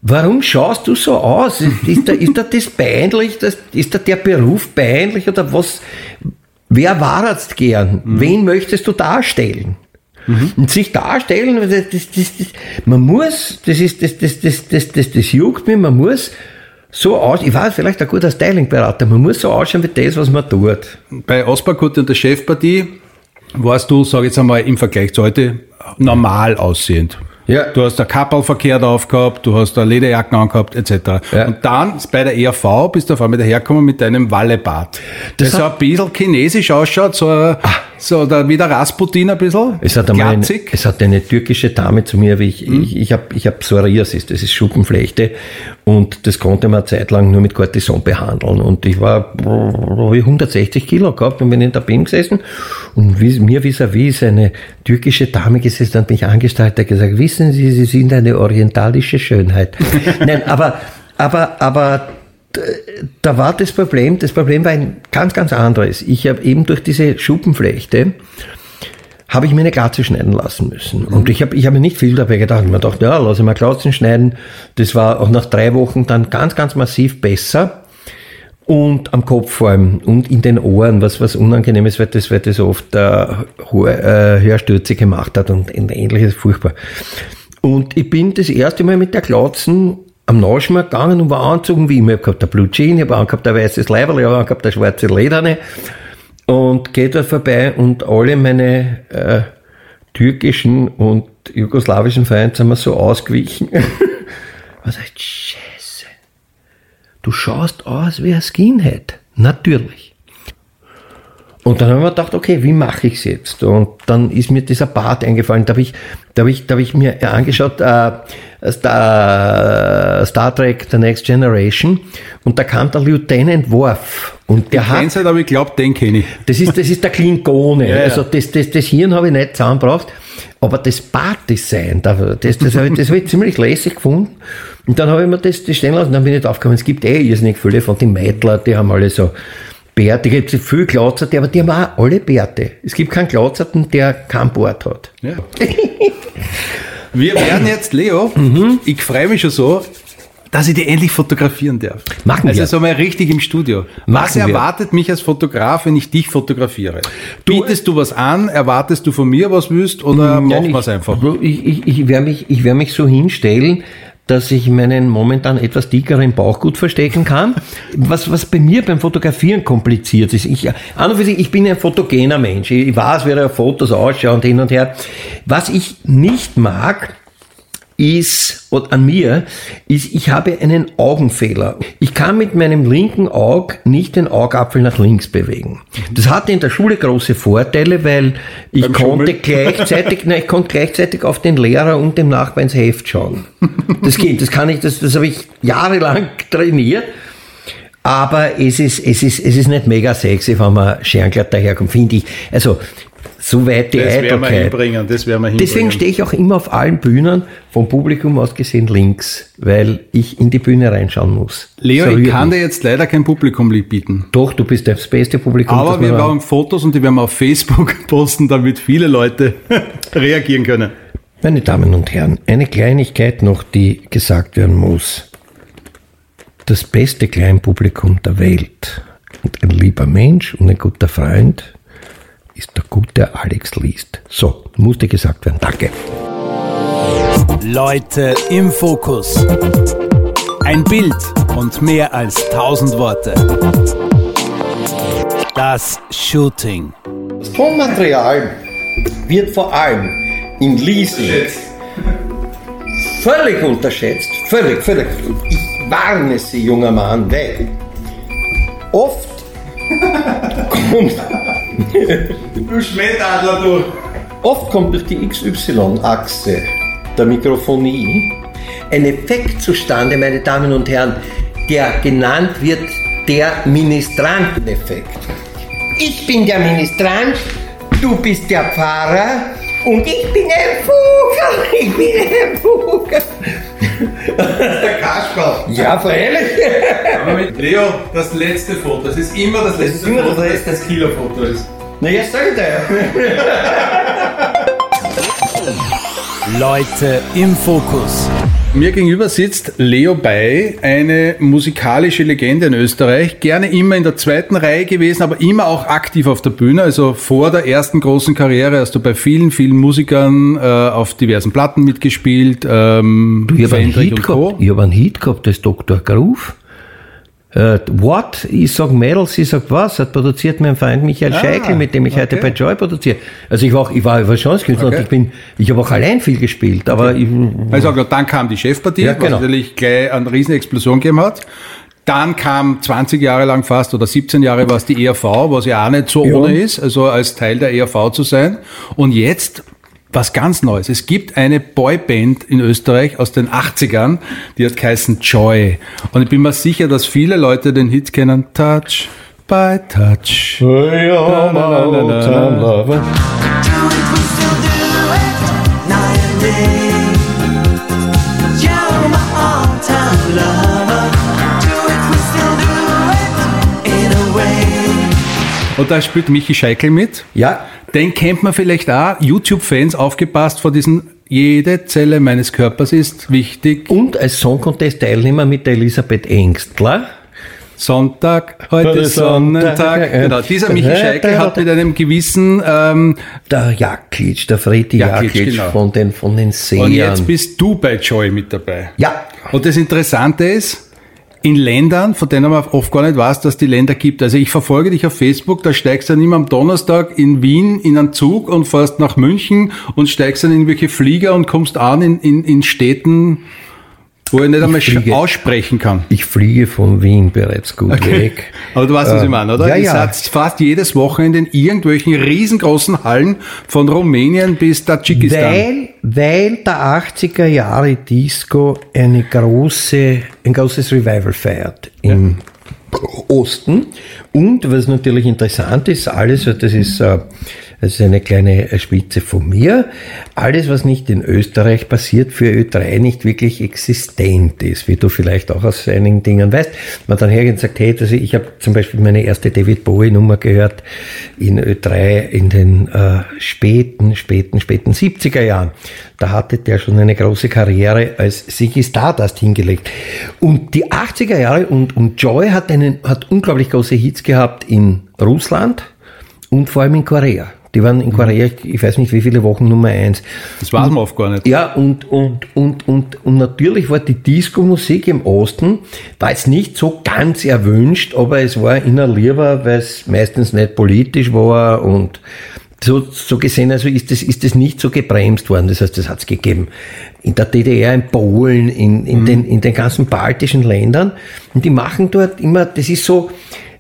warum schaust du so aus? Ist da, ist da das peinlich? Das, ist da der Beruf peinlich oder was? Wer war jetzt gern? Wen möchtest du darstellen? Und sich darstellen, das, das, das, das, man muss, das ist, das, das, das, das, das, das juckt mich, man muss so aus, ich weiß, vielleicht ein guter Stylingberater, man muss so ausschauen wie das, was man tut. Bei Osparkut und der Chefpartie warst du, sag ich jetzt einmal, im Vergleich zu heute normal aussehend. Ja. Du hast ein Kapperl verkehrt aufgehabt, du hast eine Lederjacken angehabt, etc. Ja. Und dann bei der ERV bist du auf einmal dahergekommen mit deinem Wallebart. Das, Das so hat- ein bisschen chinesisch ausschaut, so, so der, wie der Rasputin ein bisschen. Es hat, einmal eine, es hat eine türkische Dame zu mir, wie ich, ich, ich habe ich hab Psoriasis, das ist Schuppenflechte. Und das konnte man eine Zeit lang nur mit Cortison behandeln. Und ich war hab ich 160 Kilo gehabt und bin in der BIM gesessen. Und wie, mir vis-à-vis ist eine türkische Dame gesessen und mich angestarrt, hat gesagt, wissen Sie, Sie sind eine orientalische Schönheit. Nein, aber, aber, aber da war das Problem, das Problem war ein ganz, ganz anderes. Ich habe eben durch diese Schuppenflechte, habe ich mir eine Glatze schneiden lassen müssen. Und ich habe ich hab mir nicht viel dabei gedacht. Ich mir gedacht, ja, lass ich mal Glatzen schneiden. Das war auch nach drei Wochen dann ganz, ganz massiv besser. Und am Kopf vor allem und in den Ohren, was, was unangenehm ist, weil das, weil das oft äh, äh, Hörstürze gemacht hat und ähnliches furchtbar. Und ich bin das erste Mal mit der Glatzen am Naschmarkt gegangen und war angezogen wie immer. Ich hab gehabt der Blue Jean, ich habe angehabt ein weißes Leiberl, ich habe angehabt der schwarze Lederne und geht dort vorbei und alle meine äh, türkischen und jugoslawischen Freunde sind mir so ausgewichen. Was heißt Scheiße? Du schaust aus wie ein Skinhead. Natürlich. Und dann haben wir gedacht, okay, wie mache ich es jetzt? Und dann ist mir dieser Bart eingefallen. Da habe ich, da hab ich, da hab ich mir angeschaut, äh, Star, Star Trek The Next Generation. Und da kam der Lieutenant Worf. Und der hat, halt, aber ich glaube, den kenne ich. das ist, das ist der Klingone. Ja. Also das, das, das Hirn habe ich nicht zusammengebracht. Aber das Bartdesign, das, das, das habe ich, das hab ich ziemlich lässig gefunden. Und dann habe ich mir das, das stehen lassen. Dann bin ich draufgekommen, es gibt eh irrsinnig viele von den Meitler, die haben alle so Bärte. Es gibt viel Glatzerte, aber die haben auch alle Bärte. Es gibt keinen Glatzerten, der keinen Bart hat. Ja. Wir werden jetzt, Leo, Mhm. ich freue mich schon so, dass ich dich endlich fotografieren darf. Machen also wir. so mal richtig im Studio. Was Machen wir. erwartet mich als Fotograf, wenn ich dich fotografiere? Bietest du was an? Erwartest du von mir was willst? Oder machen wir es einfach? Ich, ich, ich werde mich, ich werd mich so hinstellen, dass ich meinen momentan etwas dickeren Bauch gut verstecken kann. Was, was bei mir beim Fotografieren kompliziert ist. Ich, an und für sich, ich bin ein fotogener Mensch. Ich weiß, wie da Fotos ausschauen und hin und her. Was ich nicht mag, ist, und an mir, ist, ich habe einen Augenfehler. Ich kann mit meinem linken Auge nicht den Augapfel nach links bewegen. Das hatte in der Schule große Vorteile, weil ich Beim konnte Schummeln? gleichzeitig, nein, ich konnte gleichzeitig auf den Lehrer und dem Nachbar ins Heft schauen. Das geht, das kann ich, das, das habe ich jahrelang trainiert. Aber es ist, es ist, es ist nicht mega sexy, wenn man Schernglatt daherkommt, finde ich. Also, so weit die Das werden wir hinbringen, das werden wir hinbringen. Deswegen stehe ich auch immer auf allen Bühnen, vom Publikum aus gesehen links, weil ich in die Bühne reinschauen muss. Leo, So ich kann mich. dir jetzt leider kein Publikumlied bieten. Doch, du bist das beste Publikum. Aber wir machen Fotos und die werden wir auf Facebook posten, damit viele Leute reagieren können. Meine Damen und Herren, eine Kleinigkeit noch, die gesagt werden muss. Das beste Kleinpublikum der Welt und ein lieber Mensch und ein guter Freund ist der gute Alex Liest. So, musste gesagt werden. Danke. Leute im Fokus. Ein Bild und mehr als tausend Worte. Das Shooting. Das Tonmaterial wird vor allem im Leasing völlig unterschätzt. Völlig, völlig. Ich warne Sie, junger Mann, weil oft kommt, Du Schmettadler, du. oft kommt durch die XY-Achse der Mikrofonie ein Effekt zustande, meine Damen und Herren, der genannt wird der Ministranteneffekt. Ich bin der Ministrant, du bist der Pfarrer und ich bin ein Vogel. Ich bin ein Vogel. Der Kasperl. Ja, freilich. Aber mit Leo, das letzte Foto. Das ist immer das letzte immer das Foto, das letzte. das Killerfoto ist. Na, jetzt sag dir. Leute im Fokus. Mir gegenüber sitzt Leo Bay, eine musikalische Legende in Österreich, gerne immer in der zweiten Reihe gewesen, aber immer auch aktiv auf der Bühne. Also vor der ersten großen Karriere hast du bei vielen, vielen Musikern äh, auf diversen Platten mitgespielt. Ähm, Ich habe einen Hit gehabt. Ich habe einen Hit gehabt, das ist Dr. Groove. Äh, what? Ich sag Mädels, sie sagt was? Hat produziert mein Freund Michael Ah, Scheikel, mit dem ich heute okay. bei Joy produziere. Also ich war auch, ich war Überraschungskünstler Okay. und ich bin, ich habe auch allein viel gespielt, aber ich, Also dann kam die Chefpartie, Ja, genau. was natürlich gleich eine riesen Explosion gegeben hat. Dann kam 20 Jahre lang fast oder 17 Jahre war es die ERV, was ja auch nicht so Ja. ohne ist, also als Teil der ERV zu sein. Und jetzt was ganz Neues. Es gibt eine Boyband in Österreich aus den 80ern, die hat geheißen Joy. Und ich bin mir sicher, dass viele Leute den Hit kennen. Touch by Touch. Und da spielt Michi Scheikel mit. Ja, Den kennt man vielleicht auch. YouTube-Fans aufgepasst vor diesen Jede Zelle meines Körpers ist wichtig. und als Song Contest Teilnehmer mit der Elisabeth Engstler. Sonntag, heute Sonnentag. Sonntag. Genau, dieser Michi Scheikel hat mit einem gewissen, ähm, Der Jaklitsch, der Fredi Jaklitsch, Jaklitsch genau. von den, von den Sehern. und jetzt bist du bei Joy mit dabei. ja, Und das Interessante ist, in Ländern, von denen man oft gar nicht weiß, dass die Länder gibt. Also ich verfolge dich auf Facebook, da steigst du dann immer am Donnerstag in Wien in einen Zug und fährst nach München und steigst dann in irgendwelche Flieger und kommst an in, in, in Städten, wo ich nicht einmal fliege, aussprechen kann. Ich fliege von Wien bereits gut okay. weg. Aber du weißt, was ich meine, oder? Ja, Ihr ja. seid fast jedes Wochenende in irgendwelchen riesengroßen Hallen von Rumänien bis Tadschikistan. Weil, weil der 80er Jahre Disco eine große, ein großes Revival feiert im ja. Osten. Und was natürlich interessant ist, alles, das ist äh, das ist eine kleine Spitze von mir. Alles, was nicht in Österreich passiert, für Ö3 nicht wirklich existent ist, wie du vielleicht auch aus einigen Dingen weißt. Man dann hergeht und sagt, hey, also ich habe zum Beispiel meine erste David Bowie-Nummer gehört in Ö3 in den äh, späten, späten, späten 70er Jahren. Da hatte der schon eine große Karriere als Ziggy Stardust hingelegt. Und die 80er Jahre und, und Joy hat, einen, hat unglaublich große Hits gehabt in Russland und vor allem in Korea. Die waren in Korea, ich weiß nicht wie viele Wochen Nummer eins. Das weiß man oft gar nicht. Ja, und, und, und, und, und natürlich war die Disco-Musik im Osten, war jetzt nicht so ganz erwünscht, aber es war inner lieber, weil es meistens nicht politisch war und so, so gesehen, also ist das, ist das nicht so gebremst worden. Das heißt, das hat es gegeben. In der DDR, in Polen, in, in, mhm. den, in den ganzen baltischen Ländern. Und die machen dort immer, das ist so,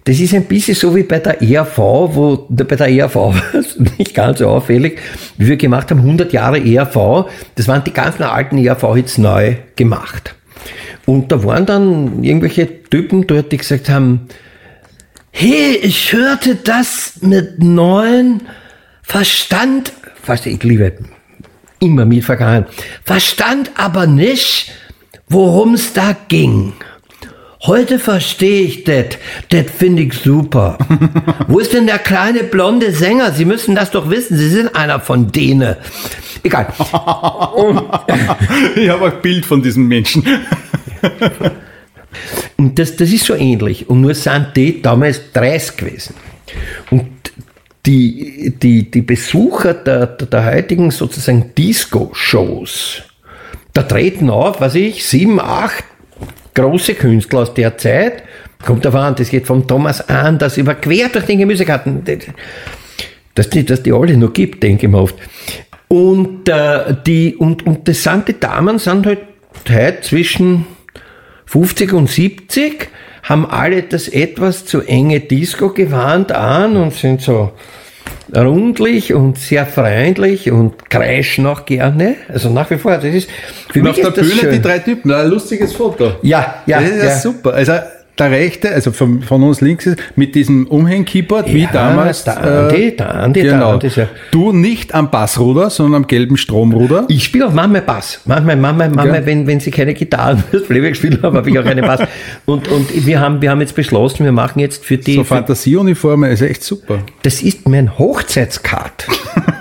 das ist ein bisschen so wie bei der ERV, wo bei der ERV war es nicht ganz so auffällig, wie wir gemacht haben, 100 Jahre ERV, das waren die ganzen alten ERV-Hits neu gemacht. Und da waren dann irgendwelche Typen dort, die gesagt haben, hey, ich hörte das mit neuen Verstand, fast ich liebe immer mit vergangen, verstand aber nicht, worum es da ging. Heute verstehe ich das. Das finde ich super. Wo ist denn der kleine blonde Sänger? Sie müssen das doch wissen. Sie sind einer von denen. Egal. ich habe ein Bild von diesem Menschen. Und das, das ist so ähnlich. Und nur sind die damals 30 gewesen. Und die, die, die Besucher der, der, der heutigen sozusagen Disco-Shows, da treten auf, was ich, sieben, acht große Künstler aus der Zeit. Kommt davon an, das geht vom Thomas Anders über quer durch den Gemüsegarten. Dass die, dass die alle noch gibt, denke ich mir oft. Und, äh, die, und, und das sind die Damen, sind halt heute zwischen 50 und 70, haben alle das etwas zu enge Disco gewarnt an und sind so rundlich und sehr freundlich und kreischen auch gerne. Also nach wie vor, das ist für und mich auf der Bühne schön. die drei Typen, ein lustiges Foto. Ja, ja. Das ist ja. super. Also der rechte, also von, von uns links ist, mit diesem Umhängkeyboard, wie ja, damals. Der Andi, äh, der Andi, genau. der Andi ja. Du nicht am Bassruder, sondern am gelben Stromruder. Ich spiele auch manchmal Bass. Manchmal, manchmal, manchmal wenn, wenn sie keine Gitarren fürs Playback spielen haben, habe ich auch keine Bass. und, und wir haben, wir haben jetzt beschlossen, wir machen jetzt für die. So Fantasieuniformen ist echt super. Das ist mein Hochzeitskart.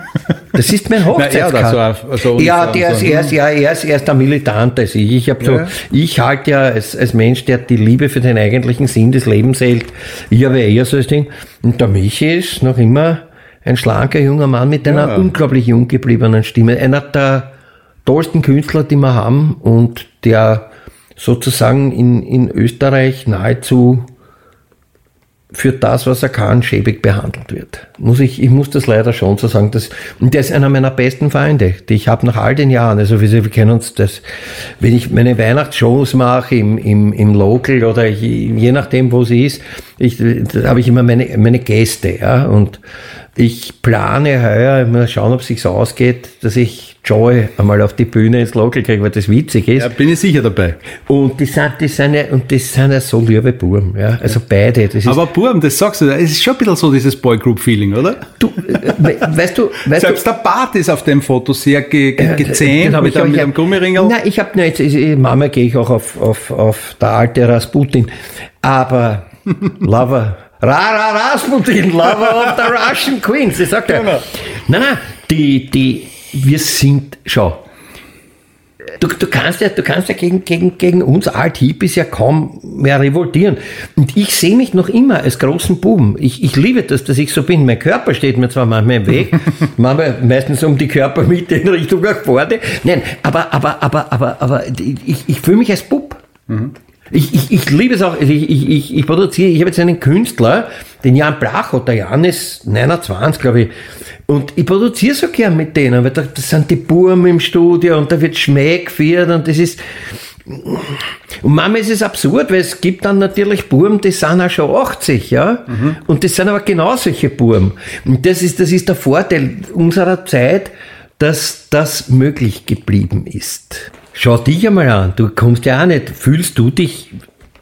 Das ist mein Hochzeitskart. So, so ja, der ist, er, ist, ja, er, ist, er ist der Militant als ich. Ich, hab so, ja. ich halte ja als, als Mensch, der die Liebe für den eigentlichen Sinn des Lebens hält, ich habe eher so das Ding. Und der Michi ist noch immer ein schlanker junger Mann mit einer ja. unglaublich jung gebliebenen Stimme. Einer der tollsten Künstler, die wir haben und der sozusagen in, in Österreich nahezu für das, was er kann, schäbig behandelt wird. Muss ich, ich muss das leider schon so sagen. Und der ist einer meiner besten Freunde, die ich habe nach all den Jahren. Also wir, wir kennen uns das, wenn ich meine Weihnachtsshows mache im, im, im Local oder ich, je nachdem, wo sie ist, ich, da habe ich immer meine, meine Gäste. Ja, und ich plane heuer, mal schauen, ob es sich ausgeht, dass ich Joy einmal auf die Bühne ins Local kriege, weil das witzig ist. Ja, bin ich sicher dabei. Und die sind, die sind ja, und das sind ja so liebe Buben, ja. Also beide. Aber Buben, das sagst du, es ist schon ein bisschen so dieses Boygroup-Feeling, oder? Du, äh, weißt du, weißt Selbst du, der Bart ist auf dem Foto sehr ge, ge, gezähmt äh, mit, einem, mit einem Gummiringel. Nein, ich habe, jetzt, Mama gehe ich auch auf, auf, auf der alte Rasputin. Aber, Lover, Rara Rasputin, Lover of the Russian Queens, das sagt er. Genau. Nein, nein, die, die, wir sind, schau, Du, du, kannst ja, du kannst ja gegen, gegen, gegen uns Alt-Hippies ja kaum mehr revoltieren. Und ich sehe mich noch immer als großen Buben. Ich, ich liebe das, dass ich so bin. Mein Körper steht mir zwar manchmal im Weg, manchmal meistens um die Körpermitte in Richtung nach vorne. Nein, aber, aber, aber, aber, aber ich, ich fühle mich als Bub. Mhm. Ich, ich, ich liebe es auch, ich, ich, ich, ich produziere, ich habe jetzt einen Künstler, den Jan Blacho, der Jan ist 29, glaube ich, und ich produziere so gern mit denen, weil da, das sind die Burm im Studio und da wird Schmäh geführt und das ist, Und manchmal ist es absurd, weil es gibt dann natürlich Burm, die sind auch schon 80, ja. Mhm. Und das sind aber genau solche Burm. Und das ist, das ist der Vorteil unserer Zeit, dass das möglich geblieben ist. Schau dich einmal an, du kommst ja auch nicht, fühlst du dich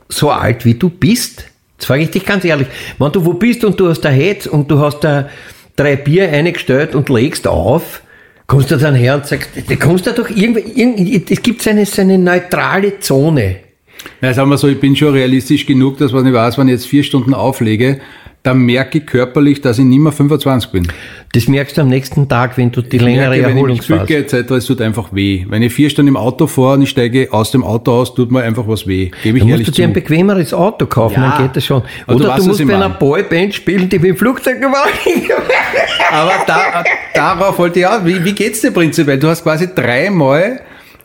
so alt, wie du bist? Jetzt frage ich dich ganz ehrlich, wenn du wo bist und du hast da Hetz und du hast da drei Bier eingestellt und legst auf, kommst du dann her und sagst, da kommst du doch irgendwie, es gibt eine, so eine neutrale Zone. Na, sagen wir so, ich bin schon realistisch genug, dass man nicht weiß, wenn ich jetzt vier Stunden auflege, dann merke ich körperlich, dass ich nicht mehr 25 bin. Das merkst du am nächsten Tag, wenn du die ich längere merke, Erholungsphase... Wenn ich mich etc., es tut einfach weh. Wenn ich vier Stunden im Auto fahre und ich steige aus dem Auto aus, tut mir einfach was weh. Gebe ich dann musst du dir ein bequemeres Auto kaufen, ja. dann geht das schon. Oder du, du musst bei einer Boyband spielen, die mit dem Flugzeug gemacht Aber da, darauf wollte ich auch, wie, wie geht's dir prinzipiell? Du hast quasi dreimal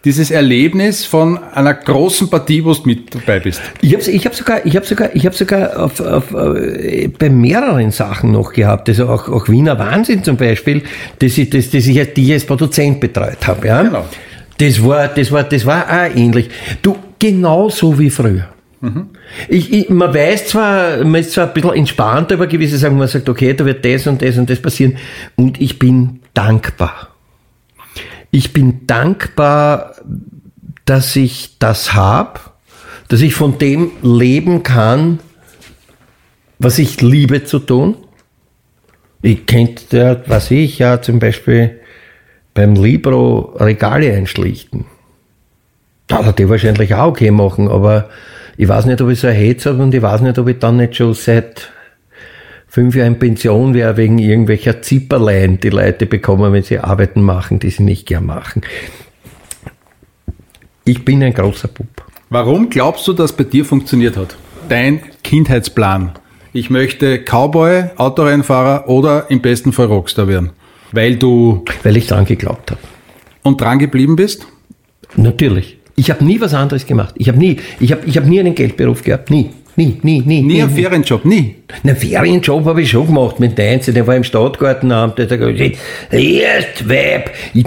dieses Erlebnis von einer großen Partie, wo du mit dabei bist? Ich habe ich hab sogar, ich hab sogar, ich hab sogar auf, auf, äh, bei mehreren Sachen noch gehabt. Also auch, auch Wiener Wahnsinn zum Beispiel, das ich, das, das ich, die ich als Produzent betreut habe. Ja? Genau. Das war, das war, das war auch ähnlich. Du, genauso wie früher. Mhm. Ich, ich, man weiß zwar, man ist zwar ein bisschen entspannter über gewisse Sachen, man sagt, okay, da wird das und das und das passieren. Und ich bin dankbar ich bin dankbar, dass ich das habe, dass ich von dem leben kann, was ich liebe zu tun. Ich kennt ja, was ich ja zum Beispiel beim Libro Regale einschlichten. Da hat die wahrscheinlich auch okay machen, aber ich weiß nicht, ob ich so ein Hetz habe und ich weiß nicht, ob ich dann nicht schon seit fünf Jahre in Pension wäre wegen irgendwelcher Zipperlein, die Leute bekommen, wenn sie Arbeiten machen, die sie nicht gern machen. Ich bin ein großer Bub. Warum glaubst du, dass bei dir funktioniert hat? Dein Kindheitsplan. Ich möchte Cowboy, Autorennfahrer oder im besten Fall Rockstar werden. Weil du. Weil ich dran geglaubt habe. Und dran geblieben bist? Natürlich. Ich habe nie was anderes gemacht. Ich habe nie, ich habe, ich habe nie einen Geldberuf gehabt. Nie. Nie, nie, nie. Nie einen Ferienjob, nie. Einen Ferienjob habe ich schon gemacht mit der Einzel, der war im Stadtgartenamt, der hat gesagt, erst Weib, ich,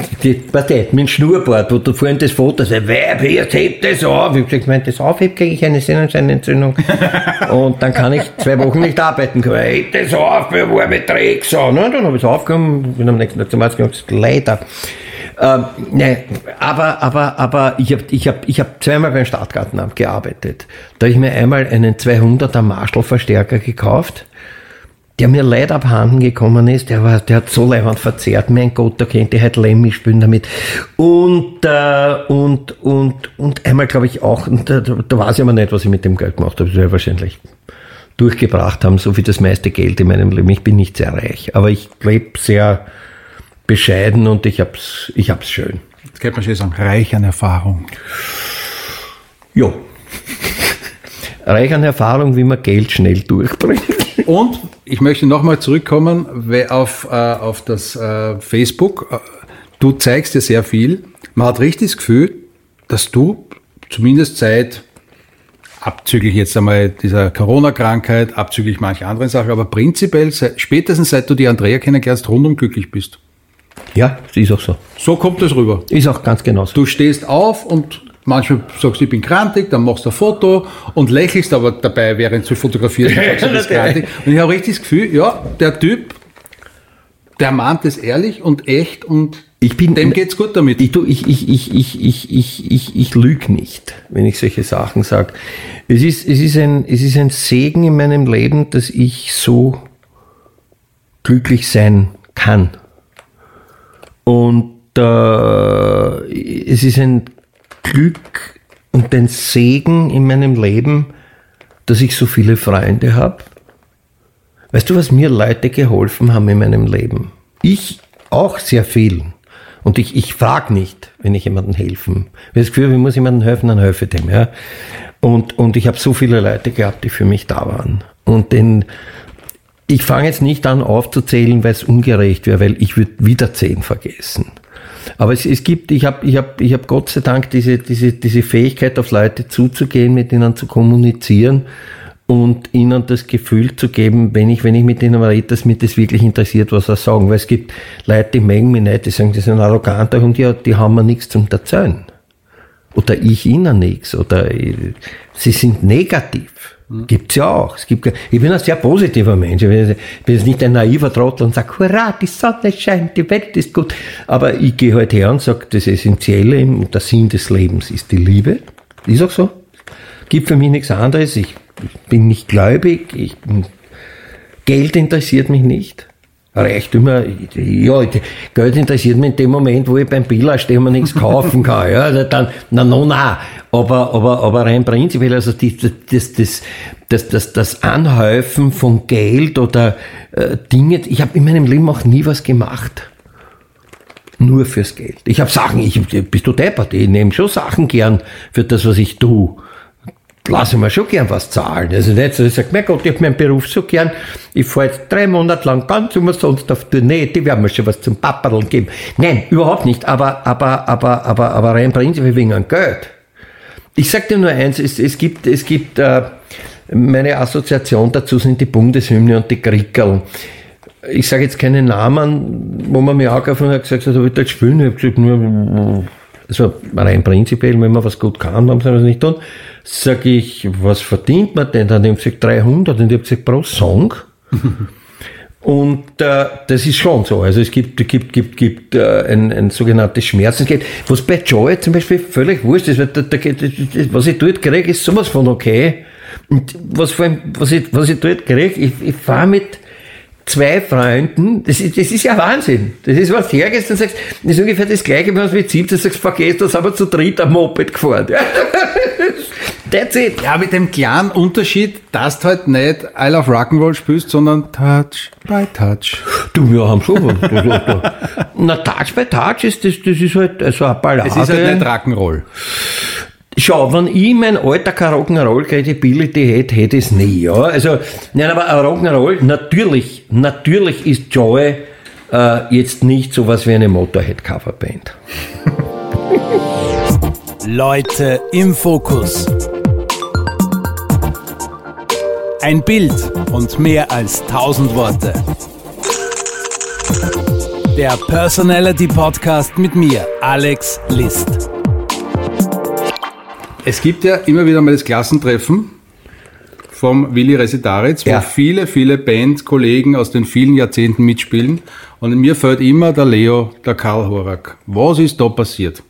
mit dem Schnurrbart, wo du vorhin das Foto sagst, Weib, erst hebt das auf. Ich habe gesagt, wenn das aufhebt, kriege ich eine Sehnenscheinentzündung. und dann kann ich zwei Wochen nicht arbeiten. Ich heb das auf, wer war mit Dreck so. Dann habe ich es aufgehoben, bin am nächsten Tag zum Arzt gegangen, leider. Ähm, ne, aber, aber, aber ich habe ich hab, ich hab zweimal beim Stadtgartenamt gearbeitet. Da habe ich mir einmal einen 200er Marshall-Verstärker gekauft, der mir leid abhanden gekommen ist. Der, war, der hat so leibend verzerrt. Mein Gott, da könnte ich halt Lemmy spielen damit. Und, äh, und, und, und einmal glaube ich auch, da, da weiß ich aber nicht, was ich mit dem Geld gemacht habe. Das wäre wahrscheinlich durchgebracht haben, so wie das meiste Geld in meinem Leben. Ich bin nicht sehr reich, aber ich lebe sehr bescheiden und ich hab's, ich hab's schön. Jetzt könnte man schon sagen, reich an Erfahrung. Jo. reich an Erfahrung, wie man Geld schnell durchbringt. Und ich möchte nochmal zurückkommen auf, äh, auf das äh, Facebook. Äh, du zeigst dir sehr viel. Man hat richtig das Gefühl, dass du zumindest seit abzüglich jetzt einmal dieser Corona-Krankheit, abzüglich mancher anderen Sachen, aber prinzipiell spätestens seit du die Andrea kennengelernt, rundum glücklich bist. Ja, ist auch so. So kommt es rüber. Ist auch ganz genau so. Du stehst auf und manchmal sagst du, ich bin krantig, dann machst du ein Foto und lächelst aber dabei, während du fotografierst. sagst, du bist krantig. Und ich habe richtig das Gefühl, ja, der Typ, der mahnt es ehrlich und echt und ich bin, dem geht's gut damit. Ich, ich, ich, ich, ich, ich, ich, ich, ich lüge nicht, wenn ich solche Sachen sage. Es ist, es, ist ein, es ist ein Segen in meinem Leben, dass ich so glücklich sein kann. Und äh, es ist ein Glück und ein Segen in meinem Leben, dass ich so viele Freunde habe. Weißt du, was mir Leute geholfen haben in meinem Leben? Ich auch sehr viel. Und ich, ich frage nicht, wenn ich jemandem helfen. Wenn ich das Gefühl, ich muss jemandem helfen, dann helfe ich dem. Ja? Und, und ich habe so viele Leute gehabt, die für mich da waren. Und den, ich fange jetzt nicht an aufzuzählen, weil es ungerecht wäre, weil ich würde wieder zehn vergessen. Aber es, es gibt, ich habe ich hab, ich hab Gott sei Dank diese, diese, diese Fähigkeit, auf Leute zuzugehen, mit ihnen zu kommunizieren und ihnen das Gefühl zu geben, wenn ich, wenn ich mit ihnen rede, dass mich das wirklich interessiert, was sie sagen. Weil es gibt Leute, die mengen mich nicht, die sagen, die sind arroganter und die, die haben mir nichts zum Erzählen. oder ich ihnen nichts oder äh, sie sind negativ. Gibt's ja auch. Es gibt, ich bin ein sehr positiver Mensch. Ich bin jetzt nicht ein naiver Trottel und sage, hurra, die Sonne scheint, die Welt ist gut. Aber ich gehe halt her und sage, das Essentielle und der Sinn des Lebens ist die Liebe. Ist auch so. Gibt für mich nichts anderes. Ich bin nicht gläubig. Ich, Geld interessiert mich nicht. Reichtümer, ja, Geld interessiert mich in dem Moment, wo ich beim Billa stehe und nichts kaufen kann. Ja, also dann, na, no, na. Aber, aber, aber rein prinzipiell, also die, das, das, das, das, das Anhäufen von Geld oder äh, Dinge, ich habe in meinem Leben auch nie was gemacht. Nur fürs Geld. Ich habe Sachen, ich, bist du deppert, ich nehme schon Sachen gern für das, was ich tue lasse mir schon gern was zahlen. Also nicht so, ich sage, mein Gott, ich habe meinen Beruf so gern, ich fahre jetzt drei Monate lang ganz umsonst auf Tournee, die werden mir schon was zum Papperl geben. Nein, überhaupt nicht, aber, aber, aber, aber, aber rein prinzipiell wegen an Geld. Ich sage dir nur eins, es, es gibt, es gibt, äh, meine Assoziation dazu sind die Bundeshymne und die Krickeln. Ich sage jetzt keine Namen, wo man mir angerufen hat, gesagt hat, ich will das spielen. Ich habe gesagt, nur, also rein prinzipiell, wenn man was gut kann, dann soll man es nicht tun. Sag ich, was verdient man denn? Dann haben sie gesagt 300 und ich habe gesagt, pro Song. Und äh, das ist schon so. Also es gibt, gibt, gibt, gibt äh, ein, ein sogenanntes Schmerzensgeld, was bei Joy zum Beispiel völlig wurscht ist. Weil da, da, was ich dort kriege, ist sowas von okay. Und was, vor allem, was, ich, was ich dort kriege, ich, ich fahre mit zwei Freunden, das ist, das ist ja Wahnsinn. Das ist, was du hergehst und sagst, das ist ungefähr das Gleiche, wenn du mit 17 sagst, vergesst, das haben wir zu dritt am Moped gefahren. That's it. Ja, mit dem kleinen Unterschied, dass du halt nicht I Love Rock'n'Roll spielst, sondern Touch by Touch. Du, wir haben schon was. Na, Touch by Touch ist, das, das ist halt so eine Ballade. Es ist halt nicht Rock'n'Roll. Schau, wenn ich mein alter Rock'n'Roll Credibility hätte, hätte ich es nie, ja. Also, nein, aber Rock'n'Roll, natürlich, natürlich ist Joy äh, jetzt nicht so was wie eine Motorhead-Coverband. Leute im Fokus. Ein Bild und mehr als tausend Worte. Der Personality Podcast mit mir, Alex List. Es gibt ja immer wieder mal das Klassentreffen vom Willi Resitaritz, wo ja. viele, viele Bandkollegen aus den vielen Jahrzehnten mitspielen. Und mir fällt immer der Leo, der Karl Horak. Was ist da passiert?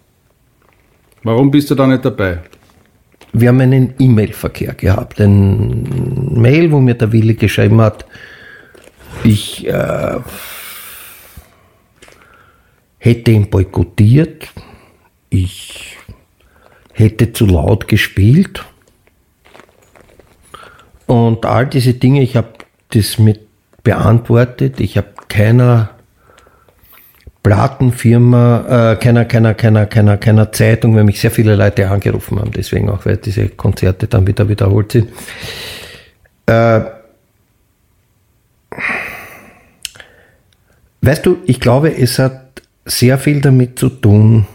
Warum bist du da nicht dabei? Wir haben einen E-Mail-Verkehr gehabt, ein Mail, wo mir der Willi geschrieben hat, ich äh, hätte ihn boykottiert, ich hätte zu laut gespielt. Und all diese Dinge, ich habe das mit beantwortet. Ich habe keiner Plattenfirma, äh, keiner, keiner, keiner, keiner, keiner Zeitung, weil mich sehr viele Leute angerufen haben, deswegen auch, weil diese Konzerte dann wieder wiederholt sind. Äh, weißt du, ich glaube, es hat sehr viel damit zu tun,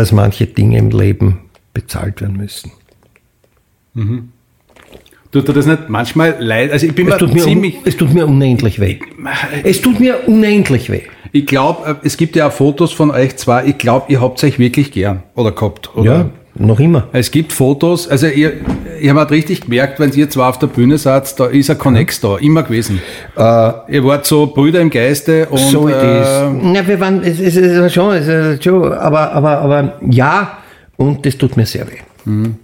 dass manche Dinge im Leben bezahlt werden müssen. Mhm. Tut dir das nicht manchmal leid? Also ich bin es, tut mir ziemlich es tut mir unendlich weh. Es tut mir unendlich weh. Ich glaube, äh, es gibt ja auch Fotos von euch zwei. Ich glaube, ihr habt euch wirklich gern oder gehabt. Oder? Ja, noch immer. Es gibt Fotos, also ihr, ihr habt richtig gemerkt, wenn ihr zwei auf der Bühne seid, da ist ein Connex da, immer gewesen. Äh, ihr wart so Brüder im Geiste und. So it äh, Na, wir waren, es, es, ist schon, es ist schon, aber, aber, aber ja, und das tut mir sehr weh. Mhm.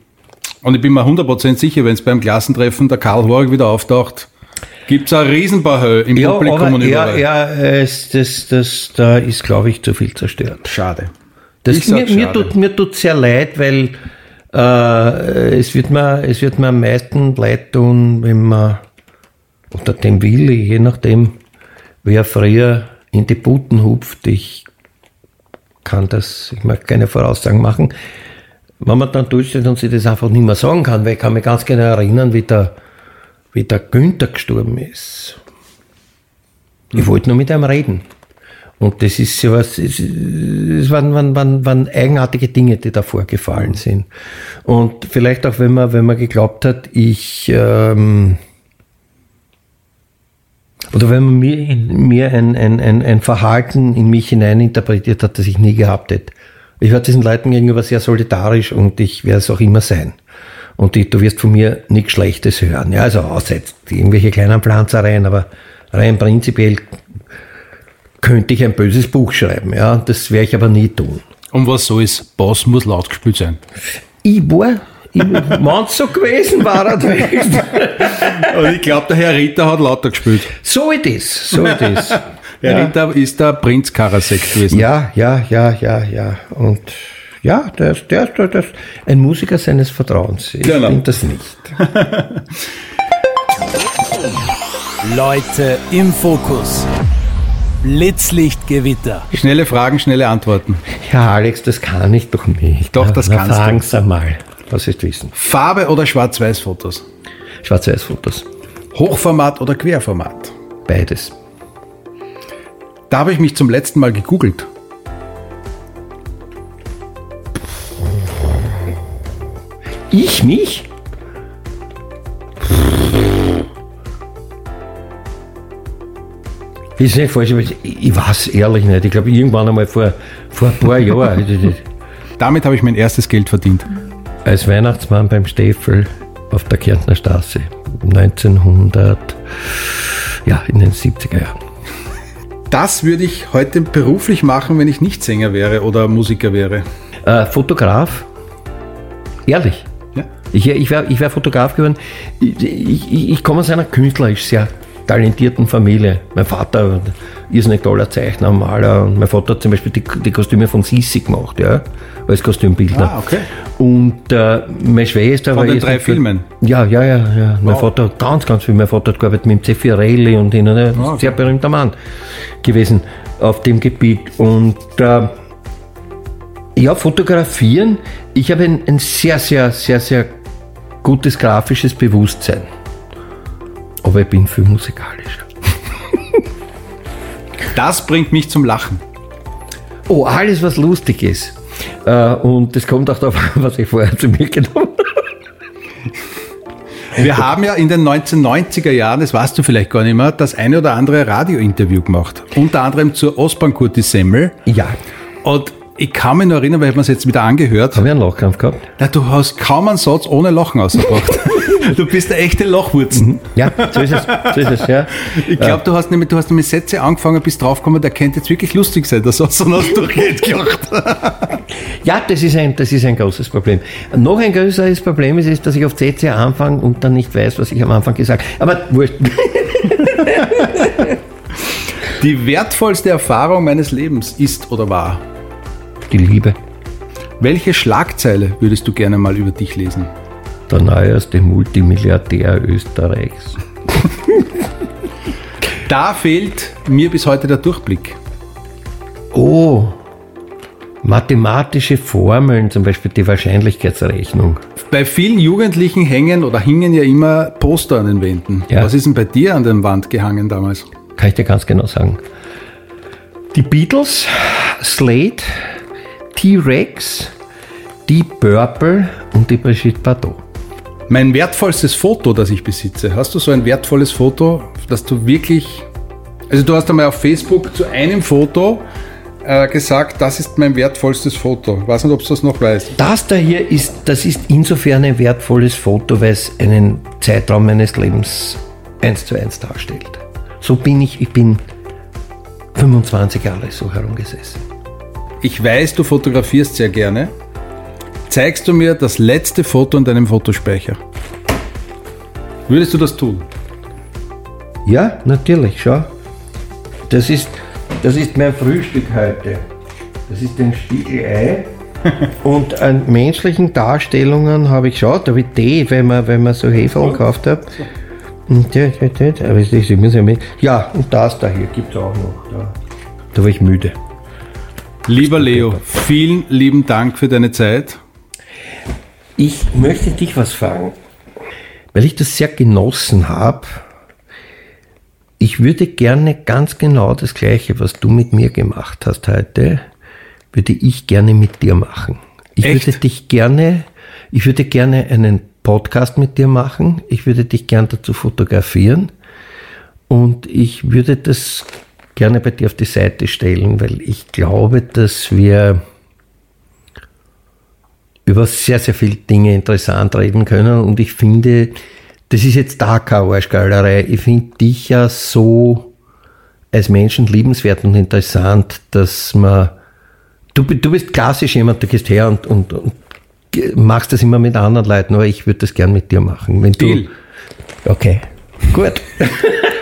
Und ich bin mir 100% sicher, wenn es beim Klassentreffen der Karl Horg wieder auftaucht, gibt es ein Riesenbahö im ja, Publikum aber und überall. Ja, ja es, das, das, da ist, glaube ich, zu viel zerstört. Schade. Das, mir, mir, tut, mir tut sehr leid, weil äh, es, wird mir, es wird mir am meisten leid tun, wenn man, oder dem Willi, je nachdem, wer früher in die Buten hupft. Ich kann das, ich mag keine Voraussagen machen. Wenn man dann durchsteht und sich das einfach nicht mehr sagen kann, weil ich kann mich ganz genau erinnern, wie der, wie der Günther gestorben ist. Ich wollte nur mit ihm reden. Und das ist so was, es, waren, waren, waren, waren eigenartige Dinge, die da vorgefallen sind. Und vielleicht auch, wenn man, wenn man geglaubt hat, ich, ähm, oder wenn man mir, mir ein, ein, ein, ein Verhalten in mich hineininterpretiert hat, das ich nie gehabt hätte. Ich werde diesen Leuten gegenüber sehr solidarisch und ich werde es auch immer sein. Und die, du wirst von mir nichts Schlechtes hören. Ja, also außer irgendwelche kleinen Pflanzereien, aber rein prinzipiell könnte ich ein böses Buch schreiben. Ja, das werde ich aber nie tun. Und was so ist, Bass muss laut gespielt sein. Ich war, wenn es so gewesen war, er Und ich glaube, der Herr Ritter hat lauter gespielt. So it is, so it is. Herr ja. Ritter ist der Prinz Karasek gewesen. Ja, ja, ja, ja, ja. Und ja, der, der, der, der ein Musiker seines Vertrauens. Ich genau. finde das nicht. Leute im Fokus. Blitzlichtgewitter. Schnelle Fragen, schnelle Antworten. Ja, Alex, das kann ich doch nicht. Doch, das Na, kannst fragen du. Fragen mal, was ist wissen. Farbe oder Schwarz-Weiß-Fotos? Schwarz-Weiß-Fotos. Hochformat oder Querformat? Beides. Da habe ich mich zum letzten Mal gegoogelt. Ich mich? Ist nicht falsch, aber ich, ich weiß ehrlich nicht. Ich glaube, irgendwann einmal vor, vor ein paar Jahren. Damit habe ich mein erstes Geld verdient. Als Weihnachtsmann beim Steffel auf der Kärntner Straße 1900, ja, in den 70er Jahren. Das würde ich heute beruflich machen, wenn ich nicht Sänger wäre oder Musiker wäre. Äh, Fotograf? Ehrlich? Ja. Ich, ich wäre ich wär Fotograf geworden. Ich, ich, ich komme aus einer künstlerisch sehr talentierten Familie. Mein Vater, irrsinnig toller Zeichner, Maler. Und mein Vater hat zum Beispiel die, die Kostüme von Sissi gemacht, ja, als Kostümbildner. Ah, okay. Und äh, meine Schwester von war den drei Filmen? Ja, ja, ja. ja. Wow. Mein Vater hat ganz, ganz viel. Mein Vater hat gearbeitet mit dem Zeffirelli und hin. Ein oh, okay. sehr berühmter Mann gewesen auf dem Gebiet. Und äh, ja, fotografieren. Ich habe ein, ein sehr, sehr, sehr, sehr gutes grafisches Bewusstsein aber ich bin viel musikalischer. Das bringt mich zum Lachen. Oh, alles, was lustig ist. Äh, und das kommt auch darauf an, was ich vorher zu mir genommen habe. Wir haben ja in den 1990er Jahren, das weißt du vielleicht gar nicht mehr, das eine oder andere Radiointerview gemacht. Unter anderem zur Ostbank-Kurti Semmel. Ja. Und ich kann mich nur erinnern, weil ich mir es jetzt wieder angehört. Habe ich einen Lachkampf gehabt? Na, du hast kaum einen Satz ohne Lachen ausgebracht. du bist eine echte Lachwurzen. Mhm. Ja, so ist es. So ist es ja. Ich glaube, du hast nämlich, du hast nämlich Sätze angefangen, bis draufgekommen, der könnte jetzt wirklich lustig sein, der Satz, und hast durchgehend gelacht. ja, das ist, ein, das ist ein großes Problem. Noch ein größeres Problem ist, ist, dass ich auf CC anfange und dann nicht weiß, was ich am Anfang gesagt habe. Aber wurscht. Die wertvollste Erfahrung meines Lebens ist oder war? die Liebe. Welche Schlagzeile würdest du gerne mal über dich lesen? Der neueste Multimilliardär Österreichs. da fehlt mir bis heute der Durchblick. Oh, mathematische Formeln, zum Beispiel die Wahrscheinlichkeitsrechnung. Bei vielen Jugendlichen hängen oder hingen ja immer Poster an den Wänden. Ja. Was ist denn bei dir an der Wand gehangen damals? Kann ich dir ganz genau sagen. Die Beatles, Slate, T-Rex, Deep Purple und die Brigitte Bardot. Mein wertvollstes Foto, das ich besitze. Hast du so ein wertvolles Foto, das du wirklich. Also, du hast einmal auf Facebook zu einem Foto äh, gesagt, das ist mein wertvollstes Foto. Ich weiß nicht, ob du das noch weißt. Das da hier ist, das ist insofern ein wertvolles Foto, weil es einen Zeitraum meines Lebens eins zu eins darstellt. So bin ich, ich bin 25 Jahre so herumgesessen. Ich weiß, du fotografierst sehr gerne. Zeigst du mir das letzte Foto in deinem Fotospeicher? Würdest du das tun? Ja, natürlich, schau. Das ist, das ist mein Frühstück heute. Das ist ein Spiegelei. Und an menschlichen Darstellungen habe ich geschaut, da wie Tee, wenn man, wenn man so Hefe oh. gekauft hat. Ja, ja, ja, aber ich muss ja, mit. ja, und das da hier gibt es auch noch. Da, da war ich müde. Lieber Leo, vielen lieben Dank für deine Zeit. Ich möchte dich was fragen, weil ich das sehr genossen habe. Ich würde gerne ganz genau das Gleiche, was du mit mir gemacht hast heute, würde ich gerne mit dir machen. Ich Echt? würde dich gerne, ich würde gerne einen Podcast mit dir machen. Ich würde dich gerne dazu fotografieren. Und ich würde das gerne bei dir auf die Seite stellen, weil ich glaube, dass wir über sehr, sehr viele Dinge interessant reden können. Und ich finde, das ist jetzt da keine Arschgalerei. Ich finde dich ja so als Menschen liebenswert und interessant, dass man, du, du bist klassisch jemand, du gehst her und, und, und machst das immer mit anderen Leuten, aber ich würde das gern mit dir machen. Wenn Deal. Du, okay, gut.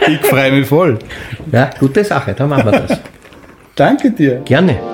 ich freue mich voll. Ja, gute Sache, dann machen wir das. Danke dir. Gerne.